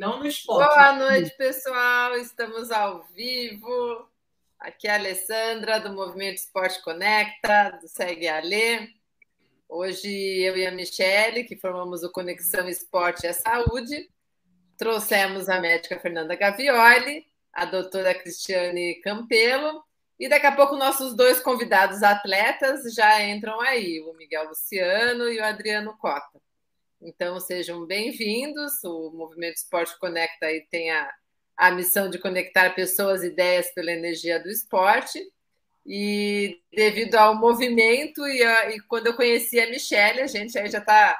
Não no esporte. Boa noite, pessoal. Estamos ao vivo. Aqui é a Alessandra, do Movimento Esporte Conecta, do Segue Alê. Hoje eu e a Michele, que formamos o Conexão Esporte e Saúde, trouxemos a médica Fernanda Gavioli, a doutora Cristiane Campelo, e daqui a pouco nossos dois convidados atletas já entram aí, o Miguel Luciano e o Adriano Cota. Então, sejam bem-vindos. O Movimento Esporte Conecta aí tem a, a missão de conectar pessoas e ideias pela energia do esporte. E devido ao movimento, e, a, e quando eu conheci a Michelle, a gente aí já está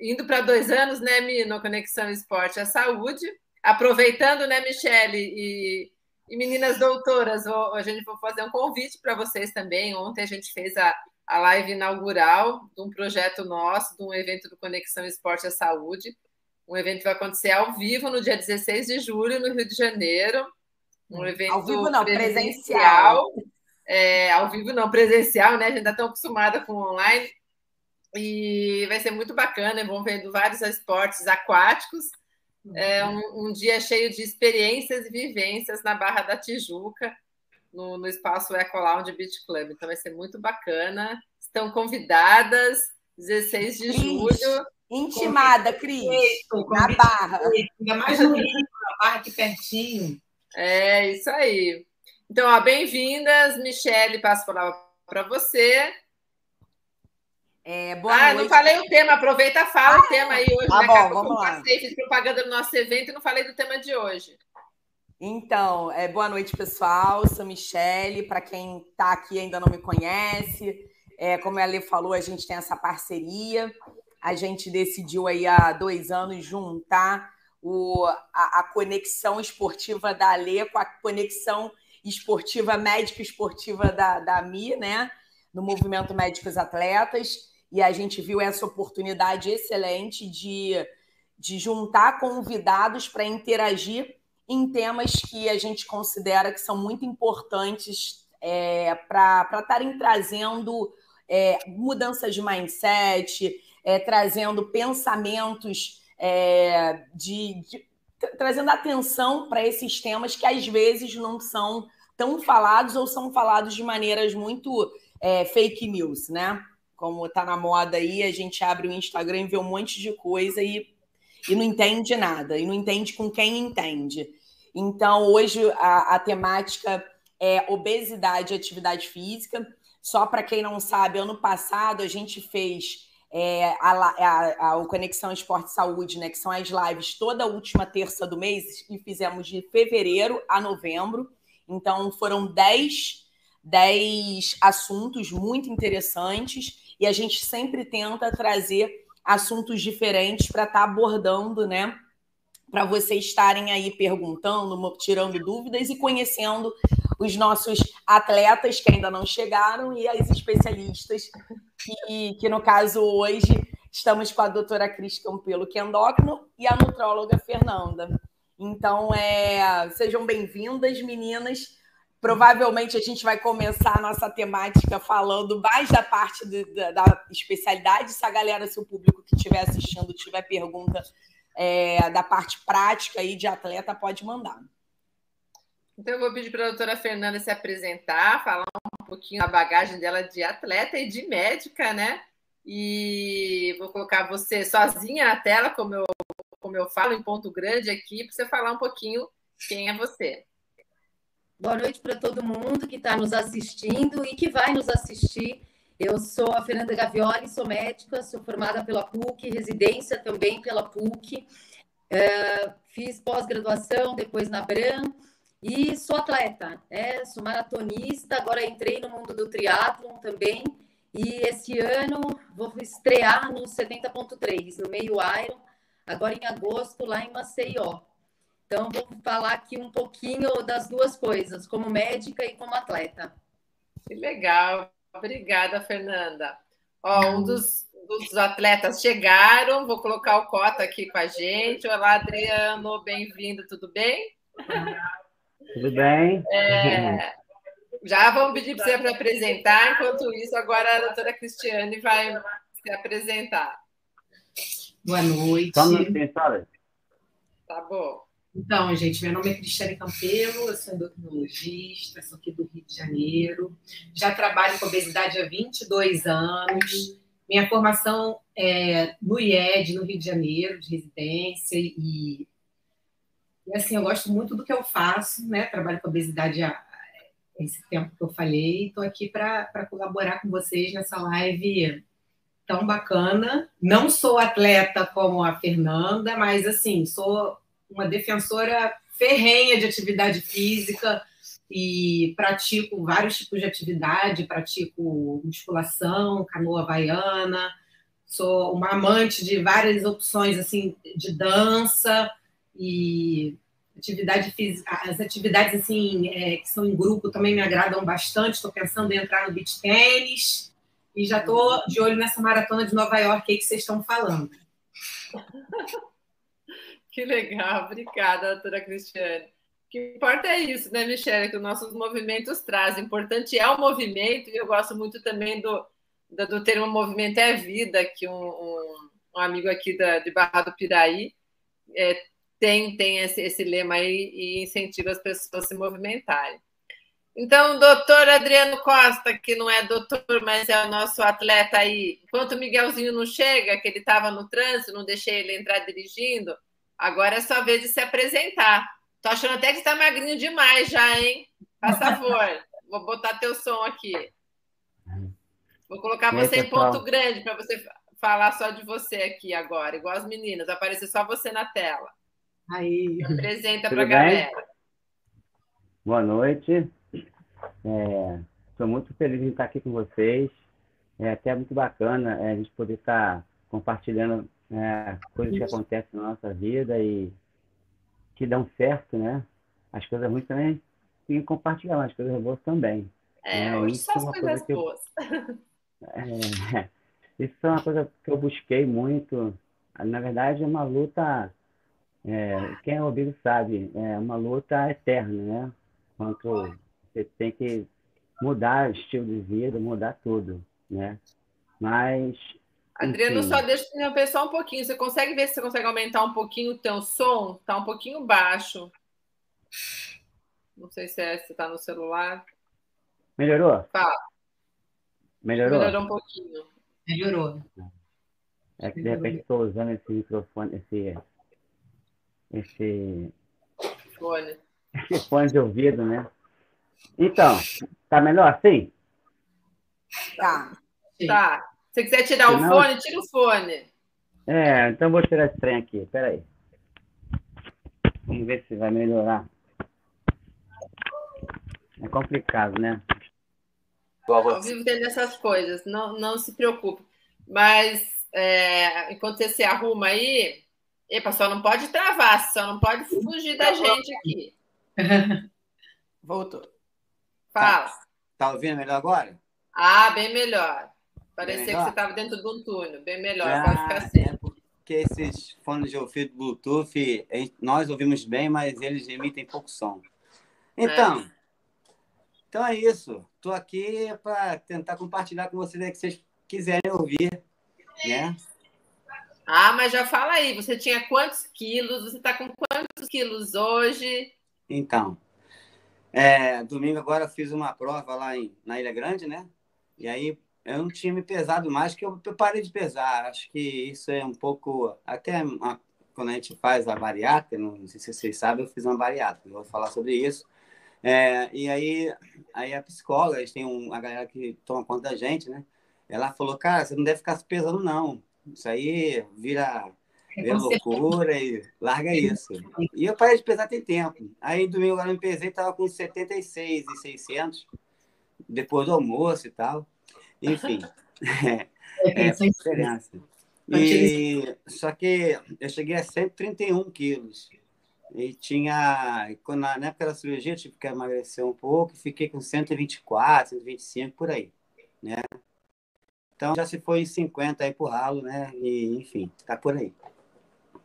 indo para dois anos, né, Mi, no Conexão Esporte à Saúde. Aproveitando, né, Michelle e, e meninas doutoras, vou, a gente vai fazer um convite para vocês também. Ontem a gente fez a, a live inaugural de um projeto nosso, de um evento do Conexão Esporte à Saúde. Um evento que vai acontecer ao vivo no dia 16 de julho, no Rio de Janeiro. Um evento ao vivo não, presencial. presencial. É, ao vivo não, presencial, né? A gente está tão acostumada com online. E vai ser muito bacana, envolvendo vários esportes aquáticos. É um, um dia cheio de experiências e vivências na Barra da Tijuca no, no espaço Eco Lounge Beach Club. Então vai ser muito bacana. Estão convidadas, 16 de Cris, julho. Intimada, Cris, na Barra. Ainda mais no na Barra aqui pertinho. É, isso aí. Então, bem-vindas. Michele, passo a palavra para você. É, boa ah, noite. não falei o tema, aproveita, fala ah, o tema aí hoje. Tá né? bom, vamos lá. Passei, fiz propaganda do nosso evento e não falei do tema de hoje. Então, é, boa noite, pessoal. Sou Michele. Para quem está aqui e ainda não me conhece, é, como a Ale falou, a gente tem essa parceria. A gente decidiu aí há dois anos juntar o, a, a conexão esportiva da Ale com a conexão esportiva médica esportiva da, da Mi, né? No movimento Médicos Atletas. E a gente viu essa oportunidade excelente de, de juntar convidados para interagir em temas que a gente considera que são muito importantes é, para estarem trazendo é, mudanças de mindset, é, trazendo pensamentos é, de, de trazendo atenção para esses temas que às vezes não são tão falados ou são falados de maneiras muito é, fake news, né? Como está na moda aí, a gente abre o Instagram e vê um monte de coisa e e não entende nada, e não entende com quem entende. Então, hoje a, a temática é obesidade e atividade física. Só para quem não sabe, ano passado a gente fez é, a, a, a, o Conexão Esporte e Saúde, né, que são as lives toda última terça do mês, e fizemos de fevereiro a novembro. Então, foram 10, 10 assuntos muito interessantes, e a gente sempre tenta trazer assuntos diferentes para estar tá abordando, né? Para vocês estarem aí perguntando, tirando dúvidas e conhecendo os nossos atletas que ainda não chegaram e as especialistas, que, que no caso hoje estamos com a doutora Cris Campelo, que é endócrino, e a nutróloga Fernanda. Então, é, sejam bem-vindas, meninas. Provavelmente a gente vai começar a nossa temática falando mais da parte da, da, especialidade. Se a galera, se o público que estiver assistindo tiver pergunta é, da parte prática aí de atleta, pode mandar. Então, eu vou pedir para a doutora Fernanda se apresentar, falar um pouquinho da bagagem dela de atleta e de médica, né? E vou colocar você sozinha na tela, como eu, como eu falo, em ponto grande aqui, para você falar um pouquinho quem é você. Boa noite para todo mundo que está nos assistindo e que vai nos assistir. Eu sou a Fernanda Gavioli, sou médica, sou formada pela PUC, residência também pela PUC. Uh, fiz pós-graduação, depois na BRAM, E sou atleta, é, sou maratonista, agora entrei no mundo do triatlon também. E esse ano vou estrear no 70.3, no meio Iron, agora em agosto, lá em Maceió. Então, vou falar aqui um pouquinho das duas coisas, como médica e como atleta. Que legal. Obrigada, Fernanda. Ó, um dos, dos atletas chegaram, vou colocar o Cota aqui com a gente. Olá, Adriano, bem-vindo, tudo bem? Tudo bem? É, já vamos pedir para você para apresentar, enquanto isso, agora a doutora Cristiane vai se apresentar. Boa noite. Só um minutinho, Sara. Tá bom. Então, gente, meu nome é Cristiane Campelo, eu sou endocrinologista, sou aqui do Rio de Janeiro. Já trabalho com obesidade há 22 anos. Minha formação é no IED, no Rio de Janeiro, de residência, e, e assim, eu gosto muito do que eu faço, né? Trabalho com obesidade há esse tempo que eu falei, estou aqui para colaborar com vocês nessa live tão bacana. Não sou atleta como a Fernanda, mas assim, sou uma defensora ferrenha de atividade física e pratico vários tipos de atividade, pratico musculação, canoa havaiana, sou uma amante de várias opções assim de dança e atividade física, as atividades assim é, que são em grupo também me agradam bastante. Estou pensando em entrar no beach tênis e já estou de olho nessa maratona de Nova York aí que vocês estão falando. Que legal, obrigada, doutora Cristiane. O que importa é isso, né, Michelle, que os nossos movimentos trazem. O importante é o movimento, e eu gosto muito também do, do, do termo movimento é vida, que um, um, um amigo aqui da, de Barra do Piraí é, tem, tem esse, esse lema aí e incentiva as pessoas a se movimentarem. Então, doutor Adriano Costa, que não é doutor, mas é o nosso atleta aí, enquanto o Miguelzinho não chega, que ele estava no trânsito, não deixei ele entrar dirigindo, agora é sua vez de se apresentar. Tô achando até que está magrinho demais já, hein? Faz favor. Vou botar teu som aqui. Vou colocar você em ponto grande para você falar só de você aqui agora, igual as meninas, aparecer só você na tela. Aí. Apresenta para a galera. Boa noite. Estou é, muito feliz de estar aqui com vocês. É até muito bacana é, a gente poder estar compartilhando é, coisas que acontecem na nossa vida e que dão certo, né? As coisas ruins também tem que compartilhar, mas as coisas boas também. É, é hoje só as coisas coisa boas. Eu, é, isso é uma coisa que eu busquei muito. Na verdade, é uma luta é, quem é ouvido sabe, é uma luta eterna, né? Quanto você tem que mudar o estilo de vida, mudar tudo, né? Mas. Adriano, enfim. só deixa eu pensar um pouquinho. Você consegue ver se você consegue aumentar um pouquinho o teu som? Tá um pouquinho baixo. Não sei se é, se tá no celular. Melhorou? Fala. Melhorou? Melhorou um pouquinho. Melhorou. É que de repente estou usando esse microfone, esse esse fone. esse fone de ouvido, né? Então, tá melhor assim? Tá. Tá. Se quiser tirar o fone, tira o fone. É, então vou tirar esse trem aqui. Peraí. Vamos ver se vai melhorar. É complicado, né? Ao vivo tem dessas coisas, não, não se preocupe. Mas é, enquanto você se arruma aí, Epa, só não pode travar, só não pode fugir da gente aqui. Voltou. Fala. Tá, tá ouvindo melhor agora? Ah, bem melhor. Parecia melhor? que você estava dentro de um túnel. Bem melhor, ah, pode ficar assim. É porque esses fones de ouvido Bluetooth, nós ouvimos bem, mas eles emitem pouco som. Então, é. então é isso. Estou aqui para tentar compartilhar com vocês que vocês quiserem ouvir, né? Ah, mas já fala aí, você tinha quantos quilos? Você está com quantos quilos hoje? Então, é, domingo agora eu fiz uma prova lá em, na Ilha Grande, né? E aí eu não tinha me pesado mais, que eu, eu parei de pesar. Acho que isso é um pouco. Até uma, quando a gente faz a bariátrica, não sei se vocês sabem, eu fiz uma bariátrica, vou falar sobre isso. É, e aí, aí a psicóloga, eles têm um, a galera que toma conta da gente, né? Ela falou, cara, você não deve ficar se pesando, não. Isso aí vira Vê loucura e larga isso. E eu parei de pesar tem tempo. Aí domingo agora eu me pesei, tava com 76 e 600, depois do almoço e tal. Enfim, é, é diferença. E, só que eu cheguei a 131 quilos. E tinha, quando, na época da cirurgia, eu tive que emagrecer um pouco, fiquei com 124, 125, por aí, né? Então já se foi em 50 aí pro ralo, né? E, enfim, tá por aí.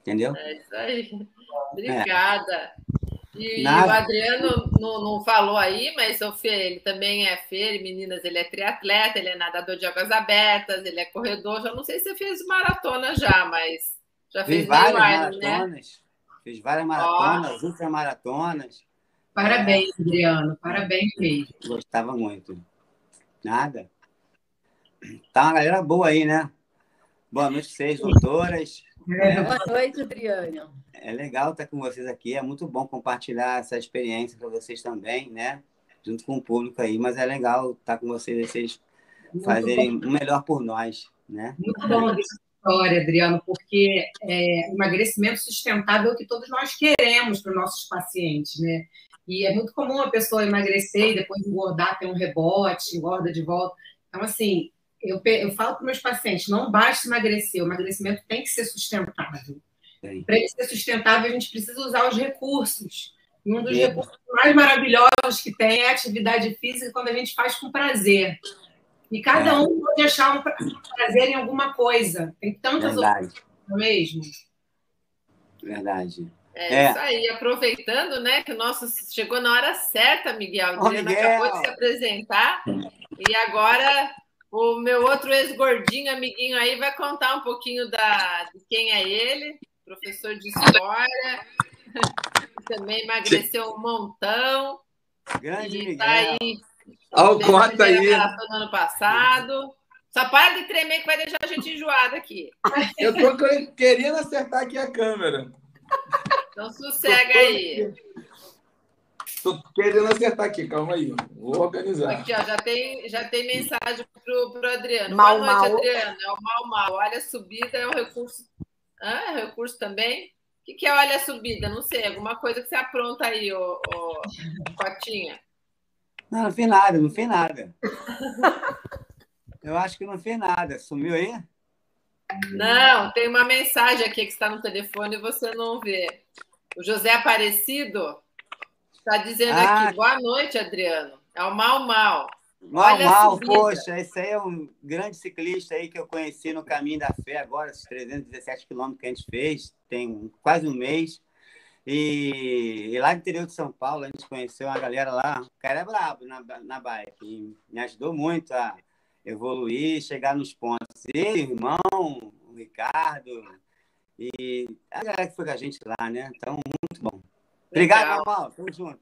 Entendeu? É isso aí. Obrigada. É. E o Adriano não, não, falou aí, mas o Fê, ele também é Fê, meninas, ele é triatleta, ele é nadador de águas abertas, ele é corredor. Já não sei se você fez maratona já, mas já Fiz fez várias Iron, né? maratonas. Né? Fiz várias maratonas, oh. ultramaratonas. Parabéns, Adriano. Parabéns mesmo. Gostava muito. Nada. Tá uma galera boa aí, né? Boa noite, vocês, doutoras. É. Boa noite, Adriano. É legal estar com vocês aqui. É muito bom compartilhar essa experiência para vocês também, né? Junto com o público aí. Mas é legal estar com vocês, vocês fazerem o melhor por nós, né? Muito bom essa história, Adriano, porque é, emagrecimento sustentável é o que todos nós queremos para os nossos pacientes, né? E é muito comum a pessoa emagrecer e depois engordar, ter um rebote, engorda de volta. Então, assim, eu, eu falo para meus pacientes, não basta emagrecer, o emagrecimento tem que ser sustentável. Para ele ser sustentável, a gente precisa usar os recursos. E um dos recursos mais maravilhosos que tem é a atividade física quando a gente faz com prazer. E cada é. um pode achar um prazer em alguma coisa. Tem tantas Verdade. opções, não é mesmo? Verdade. É, é, isso aí, aproveitando, né, que o nosso chegou na hora certa, Miguel. O Miguel acabou de se apresentar e agora o meu outro ex-gordinho, amiguinho aí, vai contar um pouquinho da, de quem é ele, professor de história, também emagreceu um montão. Grande e tá aí. Olha o cota aí. No ano passado. Só para de tremer que vai deixar a gente enjoada aqui. Eu tô querendo acertar aqui a câmera. Então sossega aí. Tô querendo acertar aqui, calma aí. Vou organizar. Aqui, ó, já tem, já tem mensagem pro, pro Adriano. Mal, Boa noite, mal. Adriano. É o mal, mal. Olha, a subida é um recurso. Ah, é recurso também? O que, que é olha a subida? Não sei, alguma coisa que você apronta aí, ô, ô Cotinha. Não, não fiz nada, não fiz nada. Eu acho que não fiz nada. Sumiu aí? Não, tem uma mensagem aqui que está no telefone e você não vê. O José Aparecido Está dizendo ah, aqui, boa noite, Adriano. É o Mal Mal. Mal Mal, poxa, esse aí é um grande ciclista aí que eu conheci no Caminho da Fé agora, esses 317 quilômetros que a gente fez, tem quase um mês. E, e, lá no interior de São Paulo, a gente conheceu uma galera lá, o cara é brabo na, na bike, me ajudou muito a evoluir, chegar nos pontos. Ele, irmão, o Ricardo, e a galera que foi com a gente lá, né? Então, muito bom. Obrigado, Mal. Tamo junto.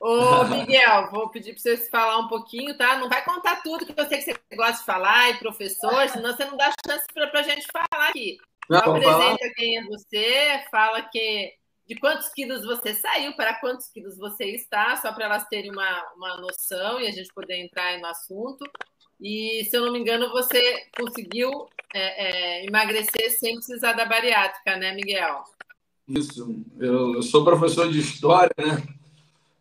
Ô, Miguel, vou pedir para você falar um pouquinho, tá? Não vai contar tudo, que eu sei que você gosta de falar, e professor, senão você não dá chance para a gente falar aqui. Não, apresenta falar. quem é você, fala que de quantos quilos você saiu, para quantos quilos você está, só para elas terem uma, uma noção e a gente poder entrar no assunto. E, se eu não me engano, você conseguiu é, é, emagrecer sem precisar da bariátrica, né, Miguel? Isso. Eu, eu sou professor de história, né?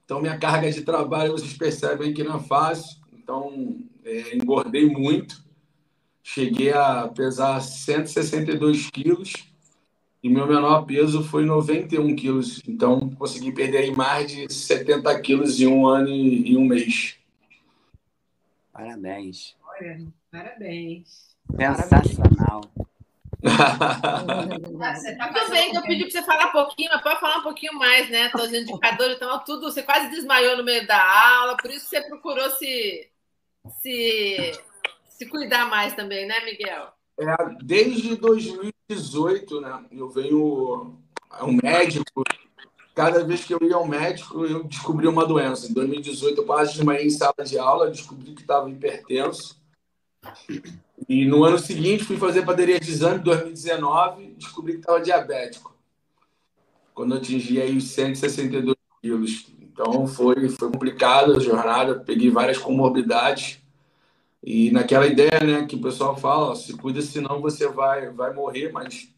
Então, minha carga de trabalho, vocês percebem que não é fácil. Então, é, engordei muito. Cheguei a pesar 162 quilos e meu menor peso foi 91 quilos. Então, consegui perder mais de 70 quilos em um ano e, um mês. Parabéns. Olha, parabéns. Sensacional. Você tá Tudo bem que eu pedi para você falar um pouquinho, mas pode falar um pouquinho mais, né? Os indicadores estão tudo. Você quase desmaiou no meio da aula, por isso você procurou se, se, se cuidar mais também, né, Miguel? É, desde 2018, né? Eu venho ao médico. Cada vez que eu ia ao médico, eu descobri uma doença. Em 2018, eu quase desmaiei em sala de aula, descobri que estava hipertenso. E no ano seguinte fui fazer bateria de exame, 2019, descobri que estava diabético. Quando atingi aí os 162 quilos. Então foi, foi complicada a jornada, peguei várias comorbidades. E naquela ideia né, que o pessoal fala, se cuida, senão você vai, vai morrer, mas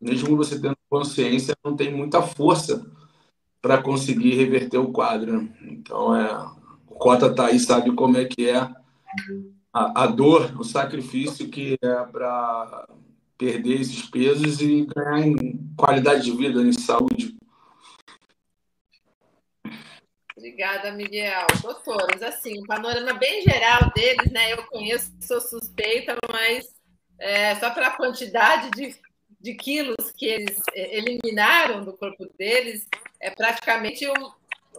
mesmo você tendo consciência, não tem muita força para conseguir reverter o quadro. Né? Então, é, o Cota tá aí, sabe como é que é a, a dor, o sacrifício que é para perder esses pesos e ganhar em qualidade de vida, em saúde. Obrigada, Miguel. Doutores, assim, um panorama bem geral deles, né? Eu conheço, sou suspeita, mas é, só pela quantidade de, de quilos que eles é, eliminaram do corpo deles, é praticamente um,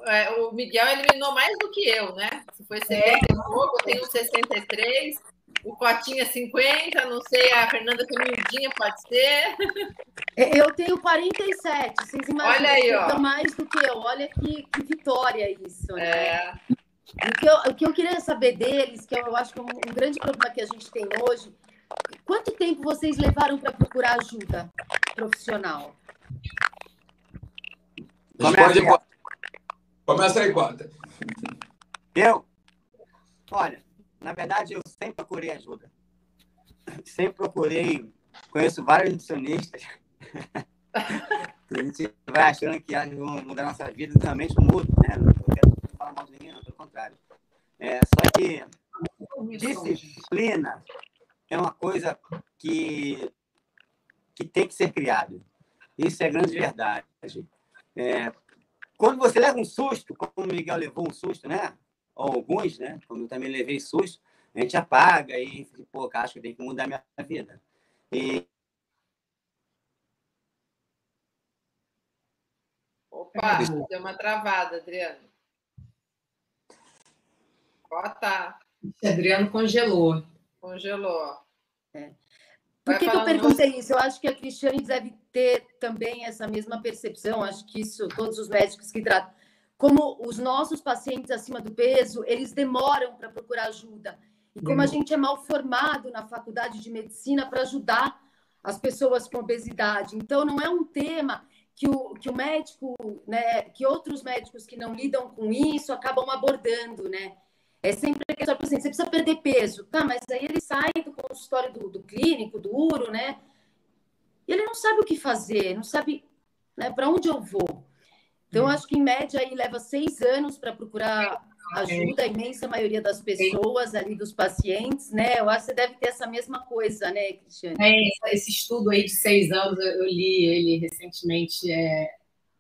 é, o Miguel eliminou mais do que eu, né? Se foi 70 é. e pouco, eu tenho 63 o Cotinha 50, não sei, a Fernanda Camildinha pode ser. É, eu tenho 47, vocês imaginam Olha aí, ó. mais do que eu. Olha que, que vitória isso, né? É. O que, eu, o que eu queria saber deles, que eu acho que é um, um grande problema que a gente tem hoje, quanto tempo vocês levaram para procurar ajuda profissional? Começa, Começa aí, Cota. Eu? Olha, na verdade, eu sempre procurei ajuda. Sempre procurei. Conheço vários nutricionistas. a gente vai achando que vão mudar nossa vida, realmente muda, né? Não quero falar mal de ninguém, não, pelo contrário. É, só que disciplina é uma coisa que, que tem que ser criada. Isso é grande verdade. É, quando você leva um susto, como o Miguel levou um susto, né? alguns, né? Como eu também levei susto, a gente apaga e, pô, acho que tem que mudar minha vida. E... Opa, deu uma travada, Adriano. Bota. Adriano congelou. Congelou. É. Por que, que, eu perguntei isso? Eu acho que a Cristiane deve ter também essa mesma percepção. Acho que isso, todos os médicos que tratam como os nossos pacientes acima do peso, eles demoram para procurar ajuda. E como a gente é mal formado na faculdade de medicina para ajudar as pessoas com obesidade. Então, não é um tema que o, que o médico, né, que outros médicos que não lidam com isso acabam abordando, né? É sempre a questão, assim, você precisa perder peso. Tá, mas aí ele sai do consultório do, do clínico, do uro, né? E ele não sabe o que fazer, não sabe né, para onde eu vou. Então, acho que em média aí leva seis anos para procurar ajuda a imensa maioria das pessoas ali, dos pacientes, né? Eu acho que você deve ter essa mesma coisa, né, Cristiane? É, esse estudo aí de seis anos, eu li ele recentemente. É...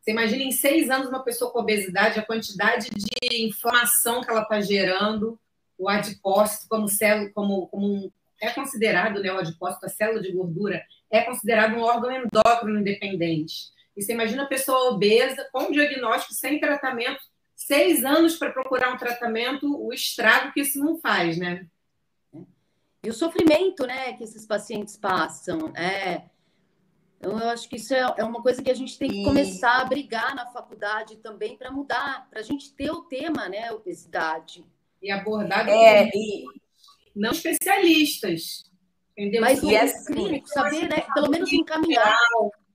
Você imagina em seis anos uma pessoa com obesidade, a quantidade de informação que ela está gerando, o adipócito como célula, como, como um, é considerado, né, o adipócito, a célula de gordura, é considerado um órgão endócrino independente. E você imagina a pessoa obesa, com diagnóstico, sem tratamento, seis anos para procurar um tratamento, o estrago que isso não faz, né? E o sofrimento, né, que esses pacientes passam, é. Então, eu acho que isso é, é uma coisa que a gente tem que começar a brigar na faculdade também para mudar, para a gente ter o tema, né, obesidade. E abordar é, e... não especialistas. Entendeu? Mas o é clínico, saber, né, pelo menos encaminhar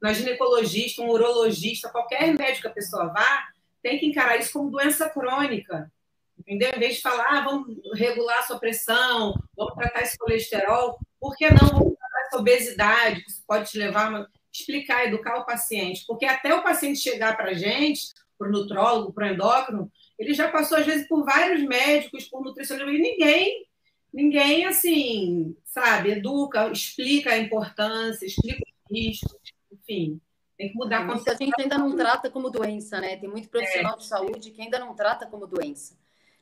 na ginecologista, um urologista, qualquer médico que a pessoa vá, tem que encarar isso como doença crônica. Entendeu? Em vez de falar, ah, vamos regular a sua pressão, vamos tratar esse colesterol, por que não vamos tratar essa obesidade, que pode te levar a explicar, educar o paciente? Porque até o paciente chegar para a gente, para o nutrólogo, para o endócrino, ele já passou, às vezes, por vários médicos, por nutricionistas, e ninguém, ninguém, assim, sabe, educa, explica a importância, explica os riscos enfim, tem que mudar. Muita gente ainda não trata como doença, né? Tem muito profissional é. de saúde que ainda não trata como doença,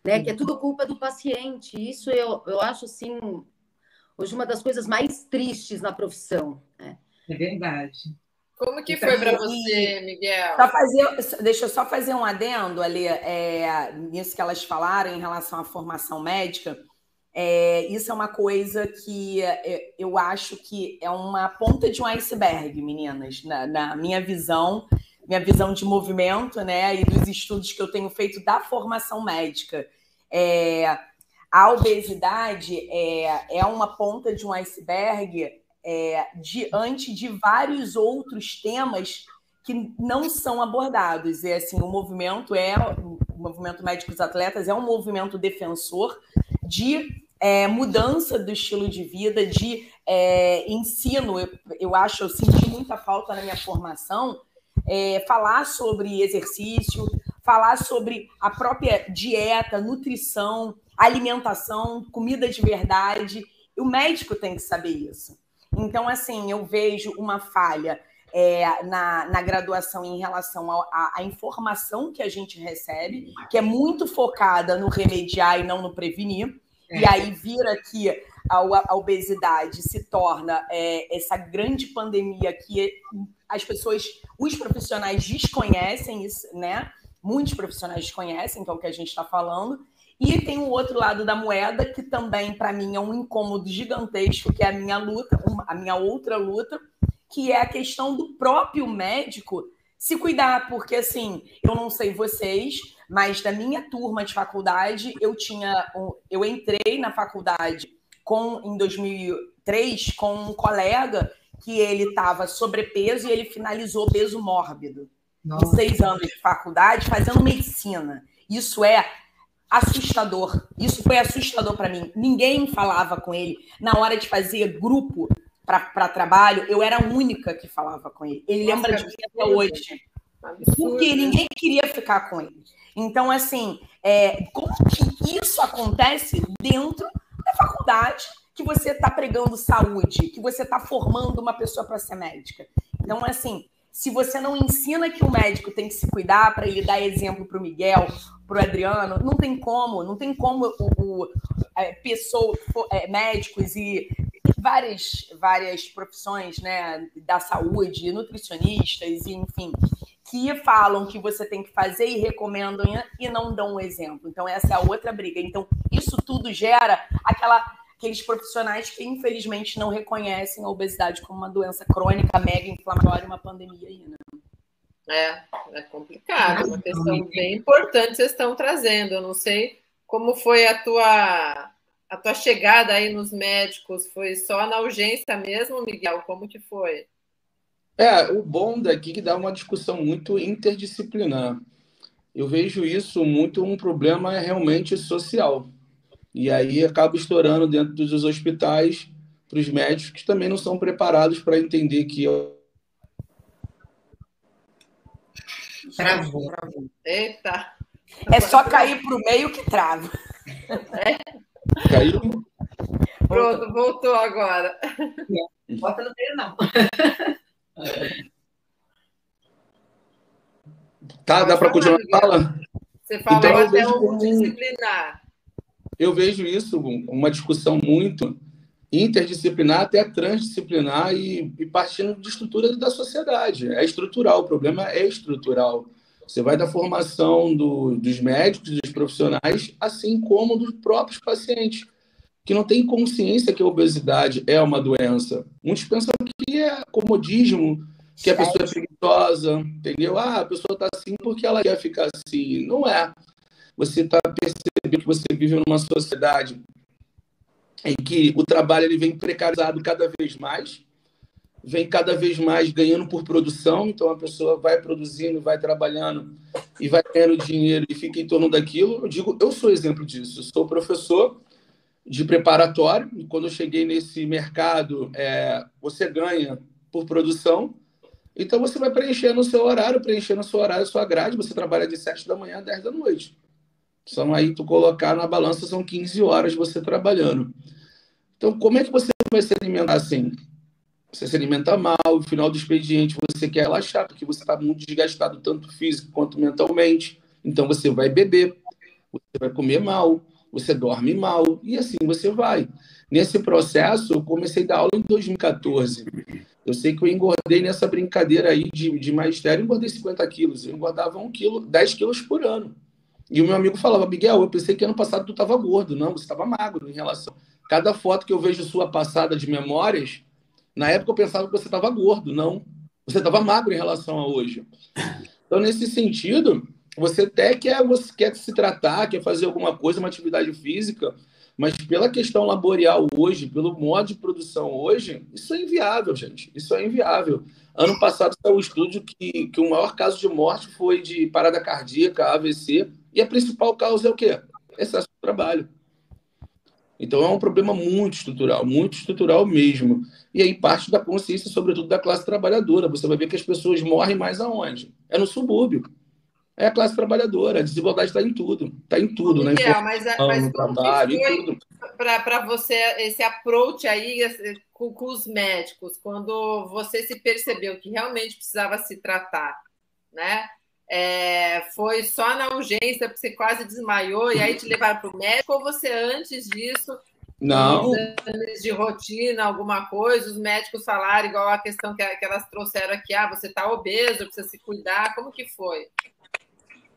né? Que é tudo culpa do paciente. Isso eu, eu acho, assim, hoje uma das coisas mais tristes na profissão. Né? É verdade. Como que então, foi para você, Miguel? Só fazer, deixa eu só fazer um adendo ali, é, nisso que elas falaram em relação à formação médica. É, isso é uma coisa que é, eu acho que é uma ponta de um iceberg, meninas, na, na, minha visão, minha visão de movimento, né, e dos estudos que eu tenho feito da formação médica. É, a obesidade é, é uma ponta de um iceberg é, diante de vários outros temas que não são abordados. E assim, o movimento é o movimento médicos atletas é um movimento defensor de é, mudança do estilo de vida, de é, ensino. Eu, eu, acho, eu senti muita falta na minha formação, é, falar sobre exercício, falar sobre a própria dieta, nutrição, alimentação, comida de verdade. O médico tem que saber isso. Então, assim, eu vejo uma falha é, na, na, graduação em relação à informação que a gente recebe, que é muito focada no remediar e não no prevenir. É. E aí vira que a, a obesidade se torna é, essa grande pandemia que as pessoas, os profissionais desconhecem isso, né? Muitos profissionais desconhecem, que é o que a gente está falando. E tem o outro lado da moeda, que também, para mim, é um incômodo gigantesco, que é a minha luta, a minha outra luta, que é a questão do próprio médico se cuidar, porque assim, eu não sei vocês, mas da minha turma de faculdade, eu tinha, eu entrei na faculdade com em 2003 com um colega que ele estava sobrepeso e ele finalizou peso mórbido. Nossa. Em seis anos de faculdade, fazendo medicina. Isso é assustador. Isso foi assustador para mim. Ninguém falava com ele. Na hora de fazer grupo para trabalho, eu era a única que falava com ele. Ele Nossa, lembra de mim até hoje. Porque ninguém queria ficar com ele. Então, assim, é, como que isso acontece dentro da faculdade que você está pregando saúde, que você está formando uma pessoa para ser médica? Então, assim, se você não ensina que o médico tem que se cuidar para ele dar exemplo para o Miguel, para o Adriano, não tem como, não tem como o, o é, pessoa, é, médicos e várias, várias profissões né, da saúde, nutricionistas, e, enfim, que falam que você tem que fazer e recomendam e não dão um exemplo. Então, essa é a outra briga. Então, isso tudo gera aquela, aqueles profissionais que, infelizmente, não reconhecem a obesidade como uma doença crônica, mega inflamatória, uma pandemia aí, né? É, é complicado, uma questão bem importante vocês estão trazendo. Eu não sei como foi a tua a tua chegada aí nos médicos. Foi só na urgência mesmo, Miguel? Como que foi? É, o bom daqui é que dá uma discussão muito interdisciplinar. Eu vejo isso muito um problema realmente social. E aí acaba estourando dentro dos hospitais para os médicos que também não são preparados para entender que Travou. Eita. É só cair para o meio que trava. É. Caiu? Pronto, voltou agora. Bota no meio, não. Tá, dá para continuar a fala? Você falou então, até o disciplinar. Eu vejo isso, uma discussão muito interdisciplinar até transdisciplinar e, e partindo de estrutura da sociedade. É estrutural, o problema é estrutural. Você vai da formação do, dos médicos, dos profissionais, assim como dos próprios pacientes, que não têm consciência que a obesidade é uma doença. Muitos pensam que é comodismo, que a pessoa é preguiçosa, entendeu? Ah, a pessoa está assim porque ela quer ficar assim. Não é. Você está percebendo que você vive numa sociedade em que o trabalho ele vem precarizado cada vez mais, vem cada vez mais ganhando por produção, então a pessoa vai produzindo, vai trabalhando e vai ganhando dinheiro e fica em torno daquilo. Eu digo, eu sou exemplo disso. Eu sou professor de preparatório e quando eu cheguei nesse mercado, é, você ganha por produção. Então você vai preenchendo o seu horário, preenchendo o seu horário, a sua grade, você trabalha de 7 da manhã a 10 da noite. São aí, tu colocar na balança, são 15 horas você trabalhando. Então, como é que você vai se alimentar assim? Você se alimenta mal, no final do expediente você quer relaxar, porque você está muito desgastado, tanto físico quanto mentalmente. Então, você vai beber, você vai comer mal, você dorme mal, e assim você vai. Nesse processo, eu comecei a dar aula em 2014. Eu sei que eu engordei nessa brincadeira aí de, de magistério, engordei 50 quilos. Eu engordava 1 quilo, 10 quilos por ano. E o meu amigo falava, Miguel, eu pensei que ano passado tu estava gordo. Não, você estava magro em relação. Cada foto que eu vejo sua passada de memórias, na época eu pensava que você estava gordo. Não, você estava magro em relação a hoje. Então, nesse sentido, você até quer, você quer se tratar, quer fazer alguma coisa, uma atividade física, mas pela questão laboral hoje, pelo modo de produção hoje, isso é inviável, gente. Isso é inviável. Ano passado saiu um estudo que, que o maior caso de morte foi de parada cardíaca, AVC, e a principal causa é o quê? Excesso de trabalho. Então é um problema muito estrutural, muito estrutural mesmo. E aí parte da consciência, sobretudo da classe trabalhadora. Você vai ver que as pessoas morrem mais aonde? É no subúrbio. É a classe trabalhadora. A desigualdade está em tudo. Está em tudo, né? Miguel, mas, mas no trabalho, em tudo. Para você, esse approach aí com, com os médicos, quando você se percebeu que realmente precisava se tratar, né? É, foi só na urgência, porque você quase desmaiou, e aí te levaram para o médico, ou você antes disso, não. exames de rotina, alguma coisa, os médicos falaram, igual a questão que, que elas trouxeram aqui, ah, você está obeso, precisa se cuidar, como que foi?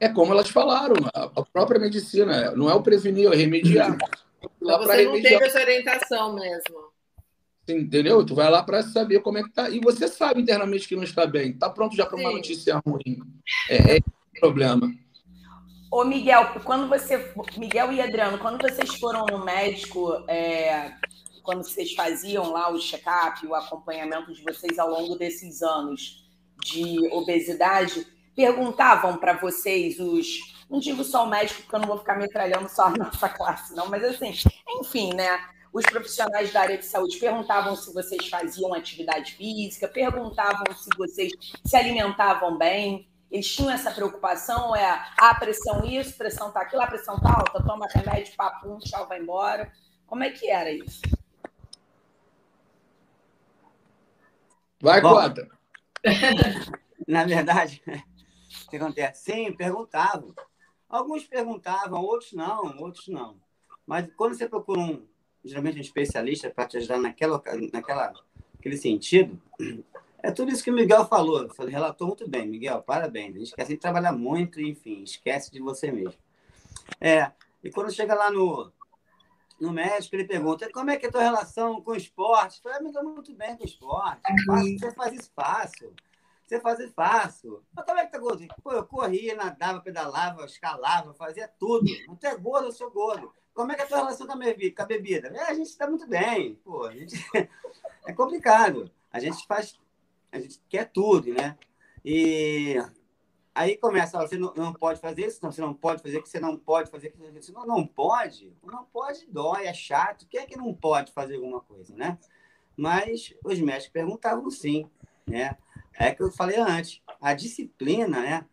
É como elas falaram, a própria medicina, não é o prevenir, é o remediar. Então você não remediar. teve essa orientação mesmo. Entendeu? Tu vai lá para saber como é que tá. E você sabe internamente que não está bem. Tá pronto já para uma notícia ruim. É, é o problema. Ô, Miguel, quando você. Miguel e Adriano, quando vocês foram no médico, é, quando vocês faziam lá o check-up, o acompanhamento de vocês ao longo desses anos de obesidade, perguntavam para vocês os. Não digo só o médico, porque eu não vou ficar metralhando só a nossa classe, não, mas assim, enfim, né? Os profissionais da área de saúde perguntavam se vocês faziam atividade física, perguntavam se vocês se alimentavam bem. Eles tinham essa preocupação, é a ah, pressão isso, pressão tá aquilo, a pressão tá alta, toma remédio, papum, tchau, vai embora. Como é que era isso? Vai, Cota. Na verdade, que acontece? Sim, perguntavam. Alguns perguntavam, outros não, outros não. Mas quando você procura um, geralmente um especialista para te ajudar naquela, naquela, naquele sentido. É tudo isso que o Miguel falou. Ele relatou muito bem, Miguel, parabéns. A gente quer sempre trabalhar muito, enfim, esquece de você mesmo. É, e quando chega lá no, no médico, ele pergunta como é que é a tua relação com o esporte? Eu falei, ah, me muito bem com o esporte. Você faz isso fácil. Você faz isso fácil. Mas como é que tá gordo? Pô, eu corria, nadava, pedalava, escalava, fazia tudo. Não é gordo, eu sou gordo. Como é que é a tua relação com a bebida? É, a gente está muito bem. Pô, a gente... é complicado. A gente faz. A gente quer tudo, né? E aí começa, você não, não, pode fazer isso, não, você não pode fazer, que você não pode fazer, você não, não pode, não pode, dói, é chato, quem é que não pode fazer alguma coisa, né? Mas os médicos perguntavam sim, né? É que eu falei antes, a disciplina, né?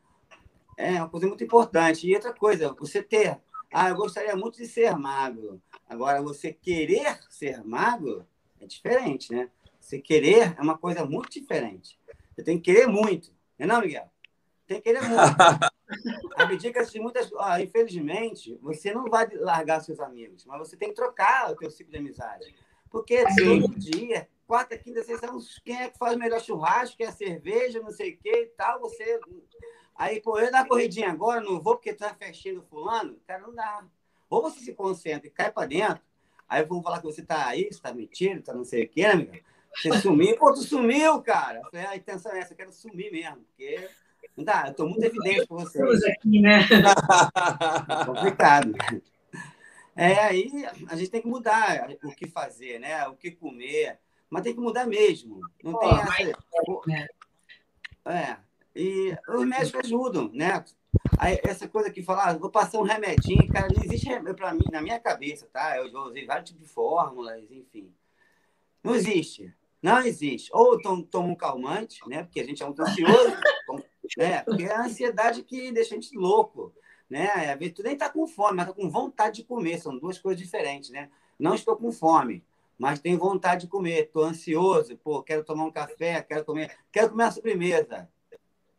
É uma coisa muito importante. E outra coisa, você ter ah, eu gostaria muito de ser magro. Agora, você querer ser magro é diferente, né? Você querer é uma coisa muito diferente. Você tem que querer muito. Não é não, Miguel? Tem que querer muito. Abdica-se de muitas... Ah, infelizmente, você não vai largar seus amigos, mas você tem que trocar o seu ciclo de amizade. Porque todo dia, quarta, quinta, sexta, quem é que faz o melhor churrasco, quer cerveja, não sei o que e tal, você Aí, pô, eu dar corridinha agora, não vou porque tá fechando fulano. Cara, não dá. Ou você se concentra e cai para dentro, aí vão falar que você tá aí, você tá mentindo, tá não sei o quê, né, amiga? Você sumiu, pô, tu sumiu, cara. Falei, a intenção é essa, eu quero sumir mesmo, porque não dá, eu tô muito evidente com você. aqui, né? É complicado. É, aí a gente tem que mudar o que fazer, né? O que comer, mas tem que mudar mesmo. Não tem essa. É, e os médicos ajudam, né? Aí, essa coisa que falar, ah, vou passar um remedinho, cara, não existe para mim, na minha cabeça, tá? Eu já usei vários tipos de fórmulas, enfim. Não existe. Não existe. Ou toma um calmante, né? Porque a gente é muito ansioso, né? Porque é a ansiedade que deixa a gente louco, né? Às vezes tu nem tá com fome, mas tá com vontade de comer. São duas coisas diferentes, né? Não estou com fome, mas tenho vontade de comer. Estou ansioso, pô, quero tomar um café, quero comer, quero comer a sobremesa.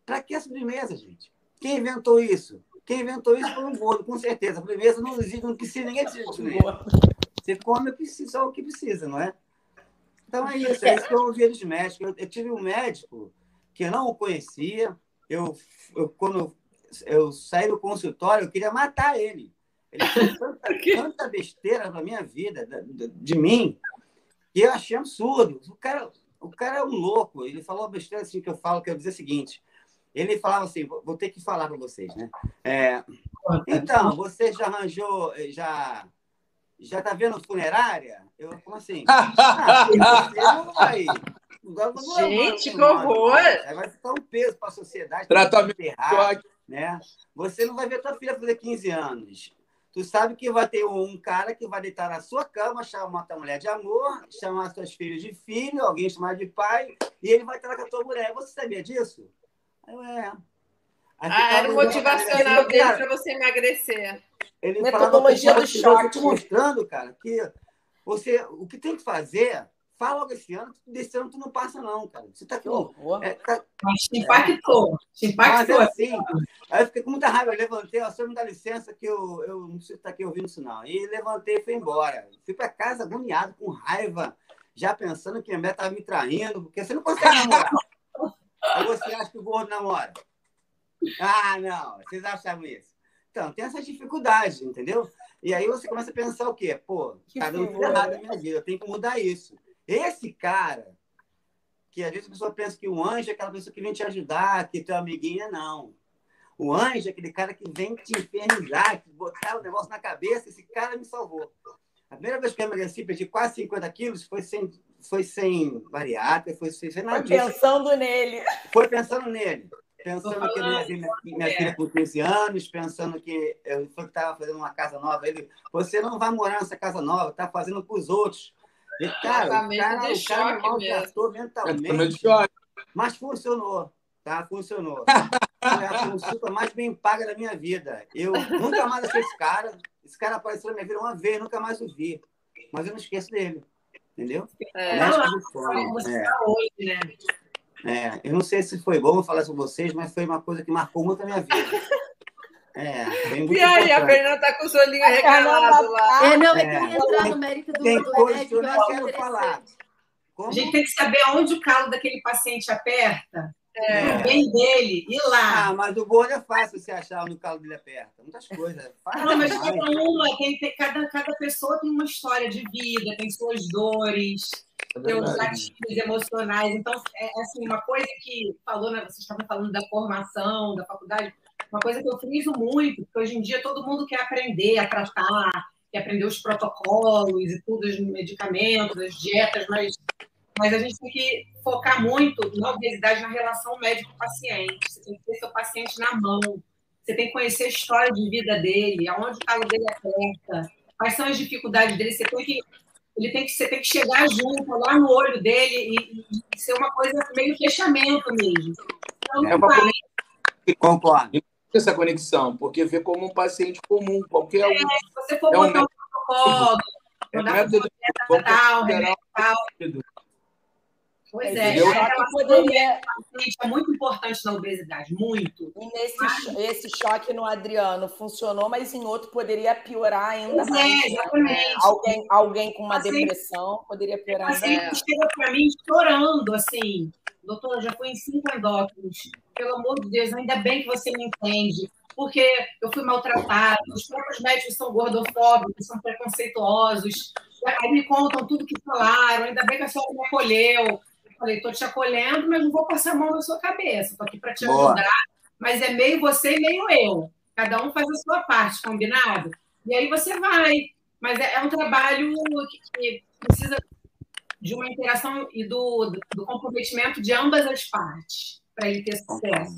Para que a sobremesa, gente? Quem inventou isso? Quem inventou isso foi um gordo, com certeza. A sobremesa não existe, não precisa, ninguém precisa de sobremesa. Você come só o que precisa, não é? Então é isso, é isso que eu ouvi dos médicos. Eu, eu tive um médico que eu não o conhecia. Eu, eu, quando eu saí do consultório, eu queria matar ele. Ele fez tanta, tanta besteira na minha vida, de, de, mim, que eu achei absurdo. O cara, o cara é um louco. Ele falou uma besteira assim que eu falo, que eu dizer o seguinte: ele falava assim, vou ter que falar para vocês, né? É, então, você já arranjou, já já tá vendo funerária? Eu como assim? Ah, você não vai. Gente, que horror! Vai ficar um peso para a sociedade. Tratamento errado, né? Você não vai ver tua filha fazer 15 anos. Tu sabe que vai ter um cara que vai deitar na sua cama, chamar tua mulher de amor, chamar seus filhos de filho, alguém chamar de pai, e ele vai estar com a tua mulher. Você sabia disso? Aí eu, é. Aí Ah, era motivacional dele Cara, para você emagrecer. Ele Metodologia falava, do "Eu tô choque." te mostrando, cara, que você, o que tem que fazer, fala logo esse ano, desse ano tu não passa não, cara. Você tá Que com... horror. É, tá, Mas te impactou. Te mas impactou. é assim, aí eu fiquei com muita raiva, eu levantei, ó, senhor me dá licença que eu, eu não preciso estar aqui ouvindo isso não. E levantei e fui embora. Fui para casa agoniado, com raiva, já pensando que a mulher estava me traindo, porque você não consegue namorar. Aí você acha que o gordo namora. Ah, não, vocês achavam isso. Então, tem essas dificuldades, entendeu? E aí você começa a pensar o quê? Pô, Que tá dando tudo errado na minha vida, eu tenho que mudar isso. Esse cara, que às vezes a pessoa pensa que o anjo é aquela pessoa que vem te ajudar, que teu amiguinho é não. O anjo é aquele cara que vem te infernizar, te botar o negócio na cabeça, esse cara me salvou. A primeira vez que eu emagreci, perdi quase 50 quilos, foi sem, foi sem bariátrica, foi sem, sem nada Foi pensando nele. Foi pensando nele. Pensando que minha, minha, minha filha com 15 anos, pensando que eu que estava fazendo uma casa nova. Ele, você não vai morar nessa casa nova, está fazendo para os outros. E, cara, o Tratamento cara, de o cara me maltratou É mentalmente. Mas funcionou, tá? Funcionou. Foi a consulta mais bem paga da minha vida. Eu nunca mais achei esse cara. Esse cara apareceu na minha vida uma vez, nunca mais o vi. Mas eu não esqueço dele. Entendeu? É. De fome. Como você É, está hoje, né? é. Eu não sei se foi bom falar com vocês, mas foi uma coisa que marcou muito a minha vida. É, E aí, a. Fernanda tá com os olhinhos regalados lá. É, não, é É. que eu ia entrar no mérito do, Tem do coisas que remédio eu que eu não acho quero falar. interessante. Como? A gente tem que saber onde o calo daquele paciente aperta, É. o bem dele, ir lá. Ah, mas o gordo é fácil você achar no calo dele aperta. Muitas coisas. é Fácil Não, mas cada uma, tem, tem- cada, cada pessoa tem uma história de vida, tem suas dores, É gatilhos emocionais. Então, é assim, uma coisa que falou, né? Vocês estavam falando da formação, da faculdade, uma coisa que eu friso muito, porque hoje em dia todo mundo quer aprender a tratar, quer aprender os protocolos e tudo, os medicamentos, as dietas, mas, mas a gente tem que focar muito na obesidade, na relação médico-paciente. Você tem que ter seu paciente na mão. Você tem que conhecer a história de vida dele, aonde o calo dele aperta, quais são as dificuldades dele. Você tem que, ele tem que, você tem que chegar junto, olhar no olho dele e, e ser uma coisa meio fechamento mesmo. Então, É uma vai. Concordo. Essa conexão, porque vê como um paciente comum, qualquer um. Se você for É um botar um protocolo, É método fazer tal, geral. remédio tal. Pois é, choque relação poderia, paciente é muito importante na obesidade, muito. e nesse cho- esse choque no Adriano funcionou, mas em outro poderia piorar ainda Pois mais. é, exatamente. Alguém, alguém com uma Paciente- depressão poderia piorar ainda paciente mais. chega para mim chorando, assim, doutora, já fui em cinco endócrinos, pelo amor de Deus, ainda bem que você me entende, porque eu fui maltratada, os próprios médicos são gordofóbicos, são preconceituosos, aí me contam tudo que falaram, ainda bem que a senhora me acolheu. Eu falei, estou te acolhendo, mas não vou passar a mão na sua cabeça, estou aqui para te Boa. ajudar, mas é meio você e meio eu. Cada um faz a sua parte, combinado? E aí você vai. Mas é, é um trabalho que, que precisa de uma interação e do, do comprometimento de ambas as partes para ele ter sucesso.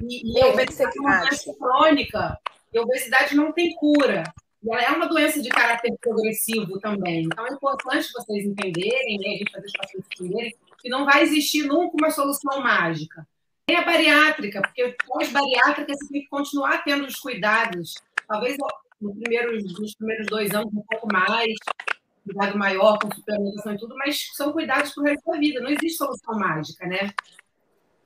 E, e a obesidade é uma doença crônica, e a obesidade não tem cura. E ela é uma doença de caráter progressivo também. Então é importante vocês entenderem, né, a gente fazer os pacientes entenderem, que não vai existir nunca uma solução mágica. Nem a bariátrica, porque pós-bariátrica você tem que continuar tendo os cuidados. Talvez nos primeiros, nos primeiros dois anos um pouco mais, cuidado maior, com suplementação e tudo, mas são cuidados para o resto da vida. Não existe solução mágica, né?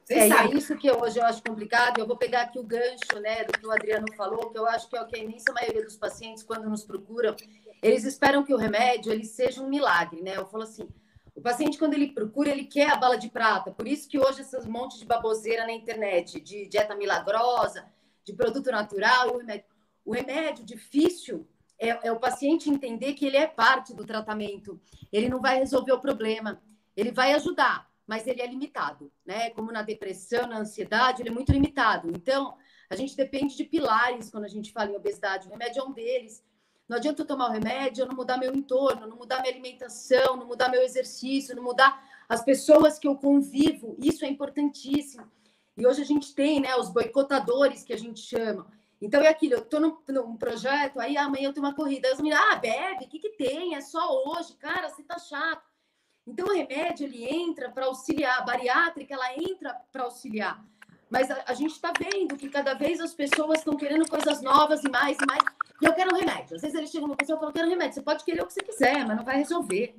Vocês É, é sabem. isso que hoje eu acho complicado. Eu vou pegar aqui o gancho né, do que o Adriano falou, que eu acho que é o que a imensa maioria dos pacientes, quando nos procuram, eles esperam que o remédio ele seja um milagre. Né? Eu falo assim: o paciente, quando ele procura, ele quer a bala de prata. Por isso que hoje esses montes de baboseira na internet, de dieta milagrosa, de produto natural o remédio. O remédio difícil é, é o paciente entender que ele é parte do tratamento. Ele não vai resolver o problema, ele vai ajudar mas ele é limitado, né? Como na depressão, na ansiedade, ele é muito limitado. Então, a gente depende de pilares quando a gente fala em obesidade. O remédio é um deles. Não adianta eu tomar o remédio, eu não mudar meu entorno, não mudar minha alimentação, não mudar meu exercício, não mudar as pessoas que eu convivo. Isso é importantíssimo. E hoje a gente tem, né, os boicotadores que a gente chama. Então é aquilo, eu estou num, num, projeto, aí amanhã eu tenho uma corrida. Aí os meninos, ah, bebe, o que, que tem? É só hoje, cara, você tá chato. Então o remédio ele entra para auxiliar, a bariátrica ela entra para auxiliar. Mas a, a gente está vendo que cada vez as pessoas estão querendo coisas novas e mais e mais. E eu quero um remédio. Às vezes eles chegam uma pessoa e falam, eu quero um remédio. Você pode querer o que você quiser, mas não vai resolver.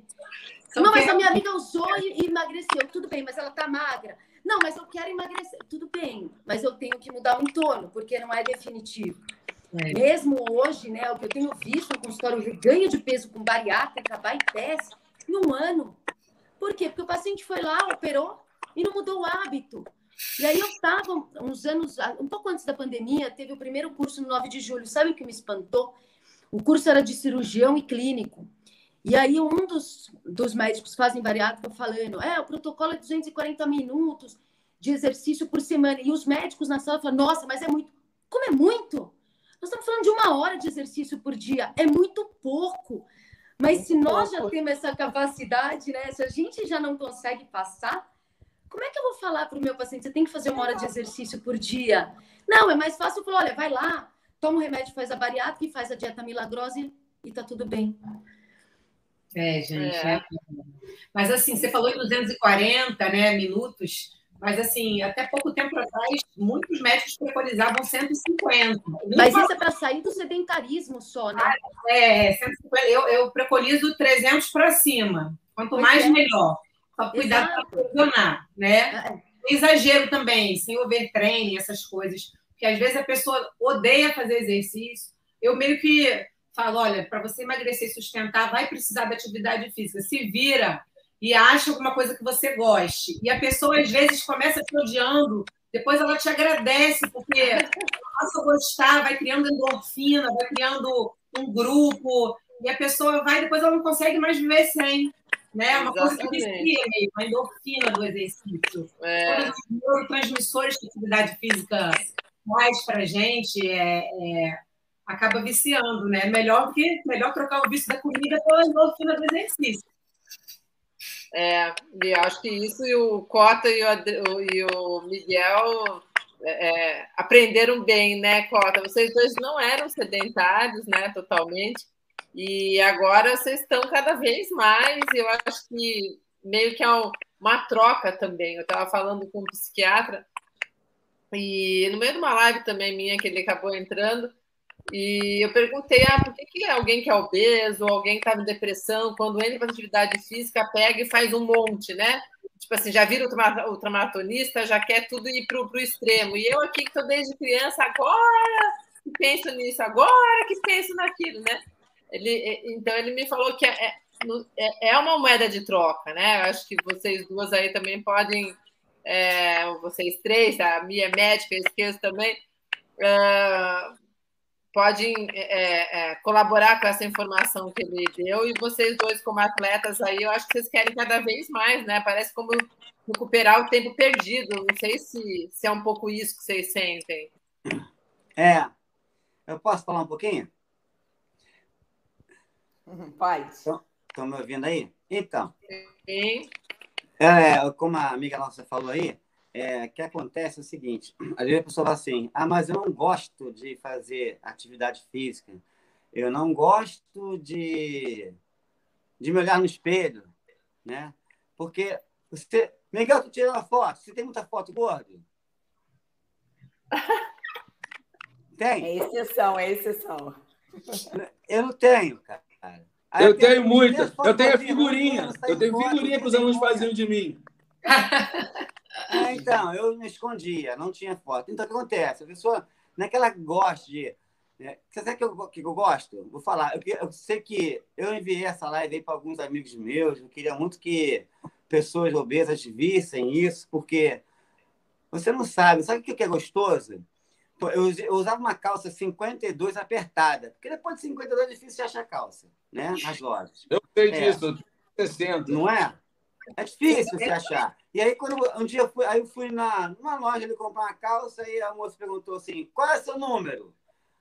Não, mas a minha amiga usou e, e emagreceu. Tudo bem, mas ela está magra. Não, mas eu quero emagrecer. Tudo bem, mas eu tenho que mudar o entorno, porque não é definitivo. É. Mesmo hoje, né, o que eu tenho visto no consultório, ganho de peso com bariátrica, bypass, em um ano. Por quê? Porque o paciente foi lá, operou e não mudou o hábito. E aí eu estava, uns anos, um pouco antes da pandemia, teve o primeiro curso no 9 de julho. Sabe o que me espantou? O curso era de cirurgião e clínico. E aí um dos, dos médicos fazem bariátrica falando, é, o protocolo é 240 minutos de exercício por semana. E os médicos na sala falam, nossa, mas é muito. Como é muito? Nós estamos falando de uma hora de exercício por dia. É muito pouco. Mas se nós já temos essa capacidade, né? Se a gente já não consegue passar, como é que eu vou falar para o meu paciente? Você tem que fazer uma hora de exercício por dia. Não, é mais fácil falar, olha, vai lá, toma o remédio, faz a bariátrica e faz a dieta milagrosa e, e tá tudo bem. É, gente. É. É. Mas assim, você falou em 240 né, minutos, mas assim, até pouco tempo atrás, muitos médicos preconizavam 150. Mas isso é para sair do sedentarismo só, né? É, 150, eu, eu preconizo 300 para cima. Quanto pois mais, é. melhor. Só cuidar para funcionar, né? É. Exagero também, sem overtraining, essas coisas. Porque às vezes a pessoa odeia fazer exercício. Eu meio que falo, olha, para você emagrecer e sustentar, vai precisar da atividade física. Se vira e acha alguma coisa que você goste. E a pessoa, às vezes, começa te odiando, depois ela te agradece, porque passa a gostar, vai criando endorfina, vai criando um grupo, e a pessoa vai, depois ela não consegue mais viver sem. Né? Uma coisa que vicia mesmo, a endorfina do exercício. É. Todos os neurotransmissores que a atividade física faz para a gente é, é acaba viciando, né? Melhor que melhor trocar o vício da comida pela endorfina do exercício. É, e acho que isso e o Cota e o, e o Miguel é, é, aprenderam bem, né, Cota? Vocês dois não eram sedentários, né, totalmente, e agora vocês estão cada vez mais, e eu acho que meio que é uma troca também. Eu estava falando com um psiquiatra, e no meio de uma live também minha, que ele acabou entrando, e eu perguntei, ah, por que, que alguém que é obeso, alguém que está em depressão, quando entra para atividade física, pega e faz um monte, né? Tipo assim, já vira ultramaratonista, já quer tudo ir para o extremo. E eu aqui que estou desde criança, agora que penso nisso, agora que penso naquilo, né? Ele, então ele me falou que é, é, é uma moeda de troca, né? Eu acho que vocês duas aí também podem, é, vocês três, a minha é médica, a esqueça também, uh, podem é, é, colaborar com essa informação que ele deu e vocês dois como atletas aí, eu acho que vocês querem cada vez mais, né? Parece como recuperar o tempo perdido. Não sei se, se é um pouco isso que vocês sentem. É. Eu posso falar um pouquinho? Pode. Estão me ouvindo aí? Então. Sim. É, como a amiga nossa falou aí, é, que acontece é o seguinte: às vezes a pessoa fala assim, ah, mas eu não gosto de fazer atividade física, eu não gosto de, de me olhar no espelho, né? Porque você. Miguel, tu tirou uma foto, você tem muita foto gordo? Tem? É exceção, é exceção. Eu não tenho, cara. Aí eu, tenho muita. Eu tenho a figurinha. Eu tenho figurinha que os alunos faziam de mim. É, então, eu me escondia, não tinha foto. Então, o que acontece? A pessoa, não é que ela goste de. É, sabe que eu, que eu gosto? Vou falar. Eu, eu sei que eu enviei essa live aí para alguns amigos meus. Eu queria muito que pessoas obesas vissem isso, porque você não sabe. Sabe o que é gostoso? Eu, eu usava uma calça 52 apertada, porque depois de 52 é difícil de achar calça, né? Nas lojas. Eu sei é. disso, 60. Não é? É difícil você achar. E aí, quando um dia eu fui, aí eu fui na, numa loja ali comprar uma calça e a moça perguntou assim: qual é seu número?